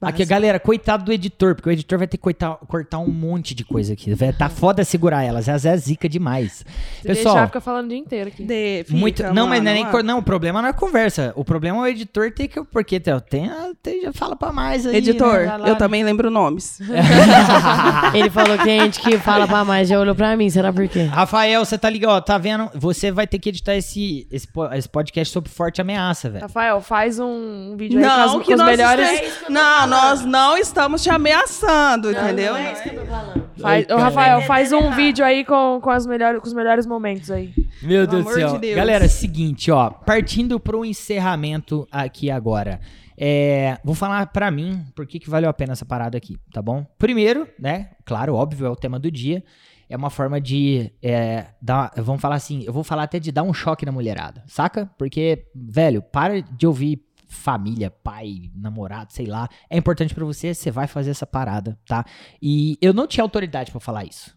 Aqui, galera, coitado do editor, porque o editor vai ter que cortar, cortar um monte de coisa aqui. Vai tá foda segurar elas, elas é zica demais. Se Pessoal, deixar, fica falando o dia inteiro aqui. De- fica, muito, não, mas não é nem não, o problema não é conversa. O problema é o editor ter que porque tem, tem, tem já fala pra mais aí. Editor, né? Lá. eu também lembro nomes. Ele falou que a gente que fala pra mais já olhou pra mim, será por quê? Rafael, você tá ligado? Ó, tá vendo? Você vai ter que editar esse, esse, esse podcast sobre forte ameaça, velho. Rafael, faz um vídeo aí Não, com, as, que com os melhores. estamos- Não, nós não estamos te ameaçando, entendeu? Não é isso que eu tô falando. Faz, ô. Rafael, faz um vídeo aí com, com, as melhores, com os melhores momentos aí. Meu Deus do céu. de Deus. Galera, seguinte, ó. Partindo pro encerramento aqui agora. É, vou falar pra mim por que, que valeu a pena essa parada aqui, tá bom? Primeiro, né? Claro, óbvio, é o tema do dia. É uma forma de é, dar. Vamos falar assim, eu vou falar até de dar um choque na mulherada, saca? Porque, velho, para de ouvir família, pai, namorado, sei lá. É importante pra você, você vai fazer essa parada, tá? E eu não tinha autoridade pra falar isso.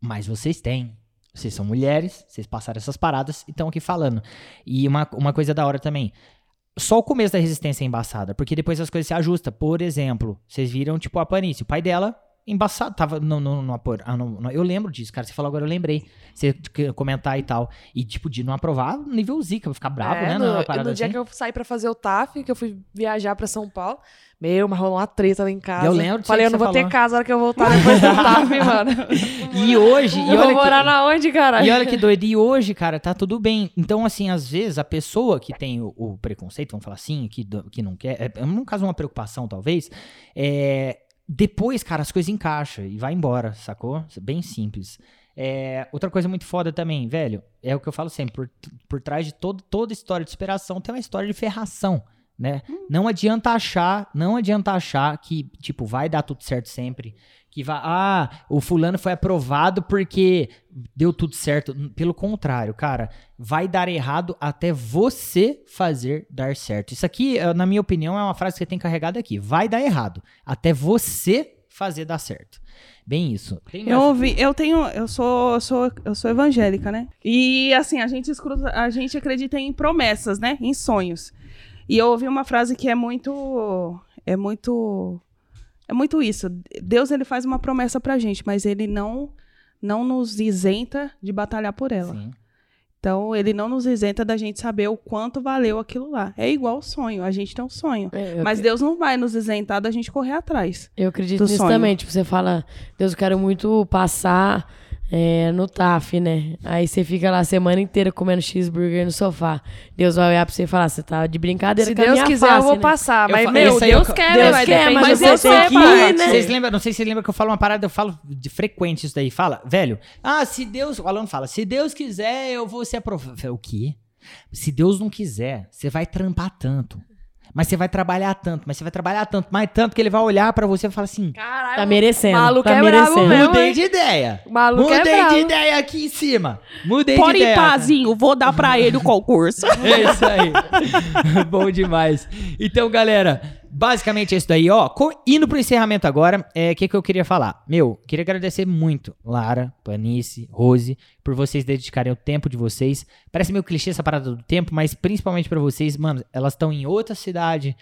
Mas vocês têm. Vocês são mulheres, vocês passaram essas paradas e estão aqui falando. E uma, uma coisa da hora também. Só o começo da resistência é embaçada, porque depois as coisas se ajustam. Por exemplo, vocês viram, tipo, a Panice, o pai dela, embaçado, tava no, no, no ah, no- Eu lembro disso, cara. Você falou agora, eu lembrei. Você que- comentar e tal. E, tipo, de não aprovar nível zica, ficar bravo, É, né? No, no dia assim. que eu saí pra fazer o TAF, que eu fui viajar pra São Paulo, meu, mas rolou uma treta lá em casa. Eu lembro disso Falei, que eu não vou ter falou. casa na hora que eu voltar depois do TAF, mano. E hoje. e eu vou que- morar na onde, cara? E olha que doido. E hoje, cara, tá tudo bem. Então, assim, às vezes a pessoa que tem o, o preconceito, vamos falar assim, que, que não quer, é, no caso, uma preocupação, talvez, é. Depois, cara, as coisas encaixam e vai embora, sacou? Bem simples. É, outra coisa muito foda também, velho, é o que eu falo sempre, por, por trás de todo, toda história de superação tem uma história de ferração, né? Não adianta achar, não adianta achar que, tipo, vai dar tudo certo sempre. Que vai, ah, o fulano foi aprovado porque deu tudo certo. Pelo contrário, cara, vai dar errado até você fazer dar certo. Isso aqui, eh, na minha opinião, é uma frase que você tem carregada aqui. Vai dar errado até você fazer dar certo. Bem isso. Tem Eu ouvi, eu tenho, eu sou, eu sou, eu sou evangélica, né? E assim, a gente escuta, a gente acredita em promessas, né? Em sonhos. E eu ouvi uma frase que é muito, é muito, é muito isso. Deus ele faz uma promessa pra gente, mas ele não, não nos isenta de batalhar por ela. Sim. Então ele não nos isenta da gente saber o quanto valeu aquilo lá. É igual o sonho, a gente tem um sonho. É, Mas Deus não vai nos isentar da gente correr atrás. eu acredito nisso sonho. também. Tipo, você fala, Deus, eu quero muito passar é, no TAF, né? Aí você fica lá a semana inteira comendo cheeseburger no sofá. Deus vai olhar pra você e falar, você tá de brincadeira Se com a minha minha quiser, face, eu vou né? passar. Eu Mas, fa- meu, eu Deus ca- quer, Deus mas quer, mas de você você, tem que ir, né? Vocês lembram, não sei se vocês lembram que eu falo uma parada, eu falo de frequente isso daí. Fala, velho, ah, se Deus, o aluno fala, se Deus quiser, eu vou ser aprovado. O quê? Se Deus não quiser, você vai trampar tanto. Mas você vai trabalhar tanto, mas você vai trabalhar tanto, mais tanto que ele vai olhar pra você e falar assim: Caralho, Tá merecendo. maluco tá é merecendo. mesmo, mudei de ideia. Maluco é Mudei brabo. de ideia aqui em cima. Mudei Pode de ir, ideia. pazinho, vou dar pra ele o concurso. É isso aí. Bom demais. Então, galera, basicamente é isso daí, ó. Indo pro encerramento agora, é o que, que eu queria falar? Meu, queria agradecer muito, Lara, Panice, Rose, por vocês dedicarem o tempo de vocês. Parece meio clichê essa parada do tempo, mas principalmente pra vocês, mano, elas estão em outra cidade.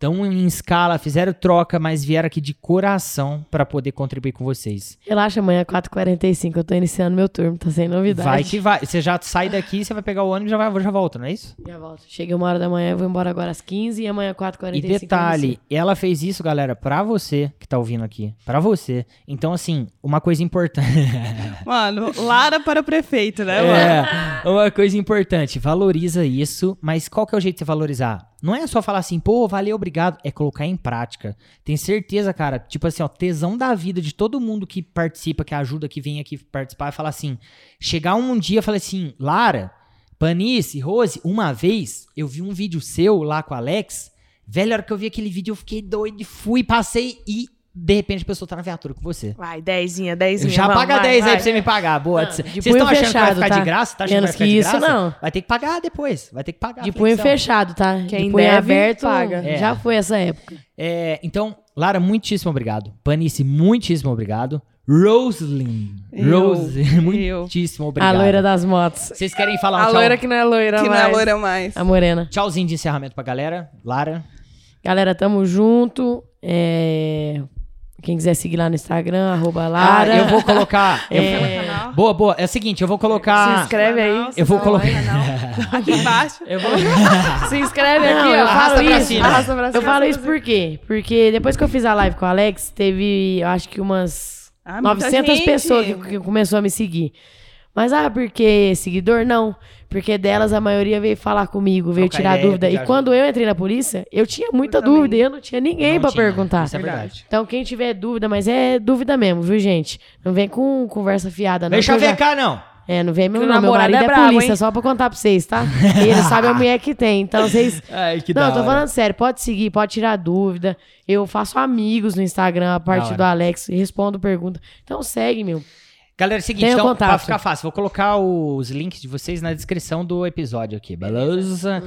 Estão em escala, fizeram troca, mas vieram aqui de coração pra poder contribuir com vocês. Relaxa, amanhã é 4h45, eu tô iniciando meu turno, tá sem novidade. Vai que vai. Você já sai daqui, você vai pegar o ônibus e já, vai, já volta, não é isso? Já volto. Chega uma hora da manhã, eu vou embora agora às 15 e amanhã 4h45. E detalhe, ela fez isso, galera, pra você que tá ouvindo aqui. Pra você. Então, assim, uma coisa importante. Mano, Lara para prefeito, né, mano? é, uma coisa importante. Valoriza isso, mas qual que é o jeito de você valorizar? Não é só falar assim, pô, valeu, obrigado. É colocar em prática. Tem certeza, cara, tipo assim, ó, tesão da vida de todo mundo que participa, que ajuda, que vem aqui participar e falar assim. Chegar um dia e falar assim, Lara, Panice, Rose, uma vez eu vi um vídeo seu lá com o Alex. Velho, a hora que eu vi aquele vídeo, eu fiquei doido, fui, passei e de repente a pessoa tá na viatura com você. Vai, dezinha, dezinha. Já vamos, paga vai, 10 aí vai. pra você me pagar. Boa. Vocês de estão achando que vai fechado, ficar tá? de graça? Tá achando Menos que vai que ficar de isso, graça? não. Vai ter que pagar depois. Vai ter que pagar. De punho fechado, tá? Quem de punho deve, aberto, paga. É. já foi essa época. É, então, Lara, muitíssimo obrigado. Panice, muitíssimo obrigado. Roslyn. Rose, muitíssimo obrigado. A loira das motos. Vocês querem falar um A tchau? loira que não é loira, Que não é mais. loira mais. A morena. Tchauzinho de encerramento pra galera. Lara. Galera, tamo junto. É... Quem quiser seguir lá no Instagram, arroba Lara. Ah, eu vou colocar. eu- É... Boa, boa. É o seguinte, eu vou Se colocar. inscreve aí. Eu vou colocar. Aqui embaixo. Eu vou. Se inscreve Não, aqui, eu ó. falo Arrasta pra isso. cima. Arrasta pra Eu falo isso por quê? Porque depois que eu fiz a live com o Alex, teve, eu acho que umas Ah, muita 900 gente. pessoas que, que começou a me seguir. Mas, ah, porque seguidor? Não. Porque delas a maioria veio falar comigo, veio tirar ideia, dúvida. E ajuda. quando eu entrei na polícia, eu tinha muita Eu dúvida e eu não tinha ninguém tinha. perguntar. Isso é verdade. Então, quem tiver dúvida, mas é dúvida mesmo, viu, gente? Não vem com conversa fiada, não. Deixa eu já- ver cá, não. É, não vem meu não. Meu marido é, é brabo, polícia, hein? só pra contar pra vocês, tá? E ele sabe a mulher que tem. Então, vocês Ai, que não, eu tô falando sério, pode seguir, pode tirar dúvida. Eu faço amigos no Instagram a partir do Alex e respondo pergunta. Então segue, meu. Galera, é o seguinte, Tenha então, contato. pra ficar fácil, vou colocar os links de vocês na descrição do episódio aqui, beleza?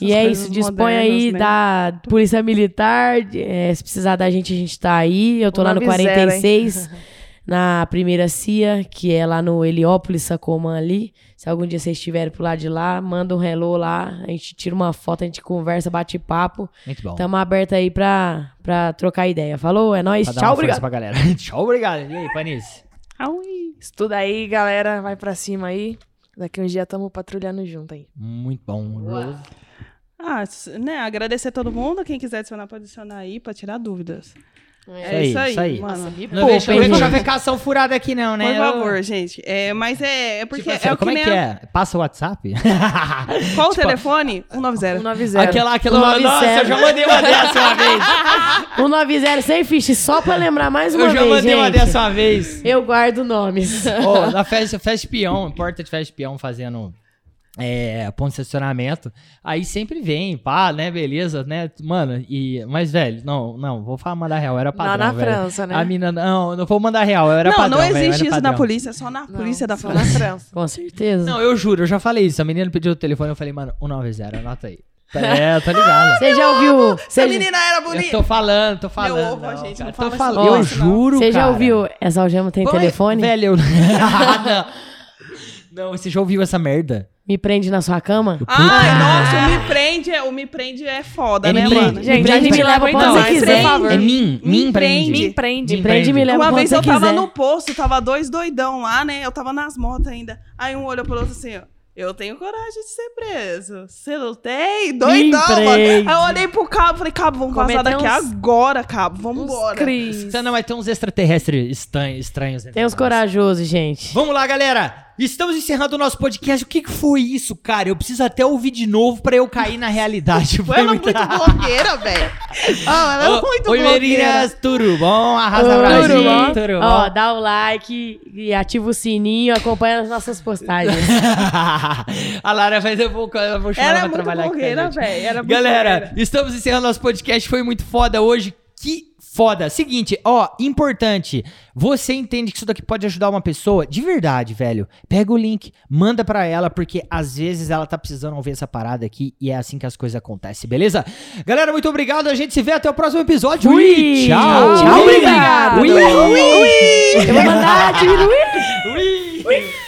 e é isso, dispõe aí né? da Polícia Militar. é, se precisar da gente, a gente tá aí. Eu tô Uma lá no visera, hein? 46, na primeira CIA, que é lá no Heliópolis, Sacomã ali. Se algum dia vocês estiverem pro lado de lá, manda um hello lá. A gente tira uma foto, a gente conversa, bate papo. Muito bom. Tamo aberto aí pra, pra trocar ideia. Falou? É nóis. Tchau, obrigado. pra galera. Tchau, obrigado. E aí, Panice? Aui. Estuda aí, galera. Vai pra cima aí. Daqui uns dias tamo patrulhando junto aí. Muito bom. Rose. Ah, né, agradecer a todo mundo. Quem quiser adicionar, pode adicionar aí pra tirar dúvidas. É. É isso aí, isso aí. mano. Não Pô, deixa eu chavecação furada aqui não, né? Por Eu- favor, gente. É, mas é, é porque Tipo assim, é o que como é nem que a- é? Passa o WhatsApp? Qual o telefone? 190. 190. aquela, aquela... Um nove Nossa, zero. eu já mandei uma dessa uma vez. 190 sem ficha, só pra lembrar mais uma Eu já vez, mandei uma gente. dessa uma vez. Eu guardo nomes. Ô, na festa, festa espião, porta de festa espião fazendo É, ponto de estacionamento. Aí sempre vem, pá, né? Beleza, né? Mano, e. Mas, velho, não, não, vou falar mandar real, era padrão. Lá na velho. França, né? A mina, não, não vou mandar real, eu era não, padrão. não velho, eu existe era isso na padrão. polícia, é só na Não, polícia da França. na França. Com certeza. Não, eu juro, eu já falei isso. A menina pediu o telefone, eu falei, mano, 190, anota aí. É, tá ligado. Você já ouviu? Se Você a já- menina era Eu bonita. tô falando, tô falando. ovo, gente, cara, não tô fala isso falando. não. Eu não. juro, Você já ouviu? Essa algema tem Põe- telefone? Velho, eu... não. não, você já ouviu essa merda? Me prende na sua cama? Ai, nossa, o Me Prende é, o me prende é foda, É né, me mano? prende. Gente, prende, a gente me leva leva pra onde mas, você por quiser. favor. É mim, Me me prende. prende. Me prende. Me prende e me leva Uma vez eu tava quiser. no posto, tava dois doidão lá, né? Eu tava nas motos ainda. Aí um olhou pro outro assim, ó. Eu tenho coragem de ser preso. Você não tem? Doidão, mano. prende. Aí eu olhei pro cabo falei, cabo, vamos vazar Cometeu daqui uns- agora, cabo. Vamos embora. Não vai ter uns extraterrestres estranhos. Tem uns corajosos, gente. Vamos lá, galera. Estamos encerrando o nosso podcast. O que, que foi isso, cara? Eu preciso até ouvir de novo pra eu cair na realidade. Foi ela muito- muito blogueira, velho. Ah, ela é Ô, muito Oi, blogueira. meninas, tudo bom? Arrasa Oi, pra tudo bom? tudo bom? Ó, dá o like e ativa o sininho, acompanha as nossas postagens. a Lara vai eu vou, eu vou chamar Ela é pra muito trabalhar aqui. com a blogueira, velho. Ela é muito Galera, blogueira. estamos encerrando nosso podcast. Foi muito foda hoje. Que foda. Seguinte, ó, importante. Você entende que isso daqui pode ajudar uma pessoa? De verdade, velho. Pega o link, manda pra ela, porque às vezes ela tá precisando ouvir essa parada aqui e é assim que as coisas acontecem, beleza? Galera, muito obrigado. A gente se vê até o próximo episódio. Ui, tchau. Tchau, Ui. obrigado. Ui. Eu vou mandar diminuir. Ui.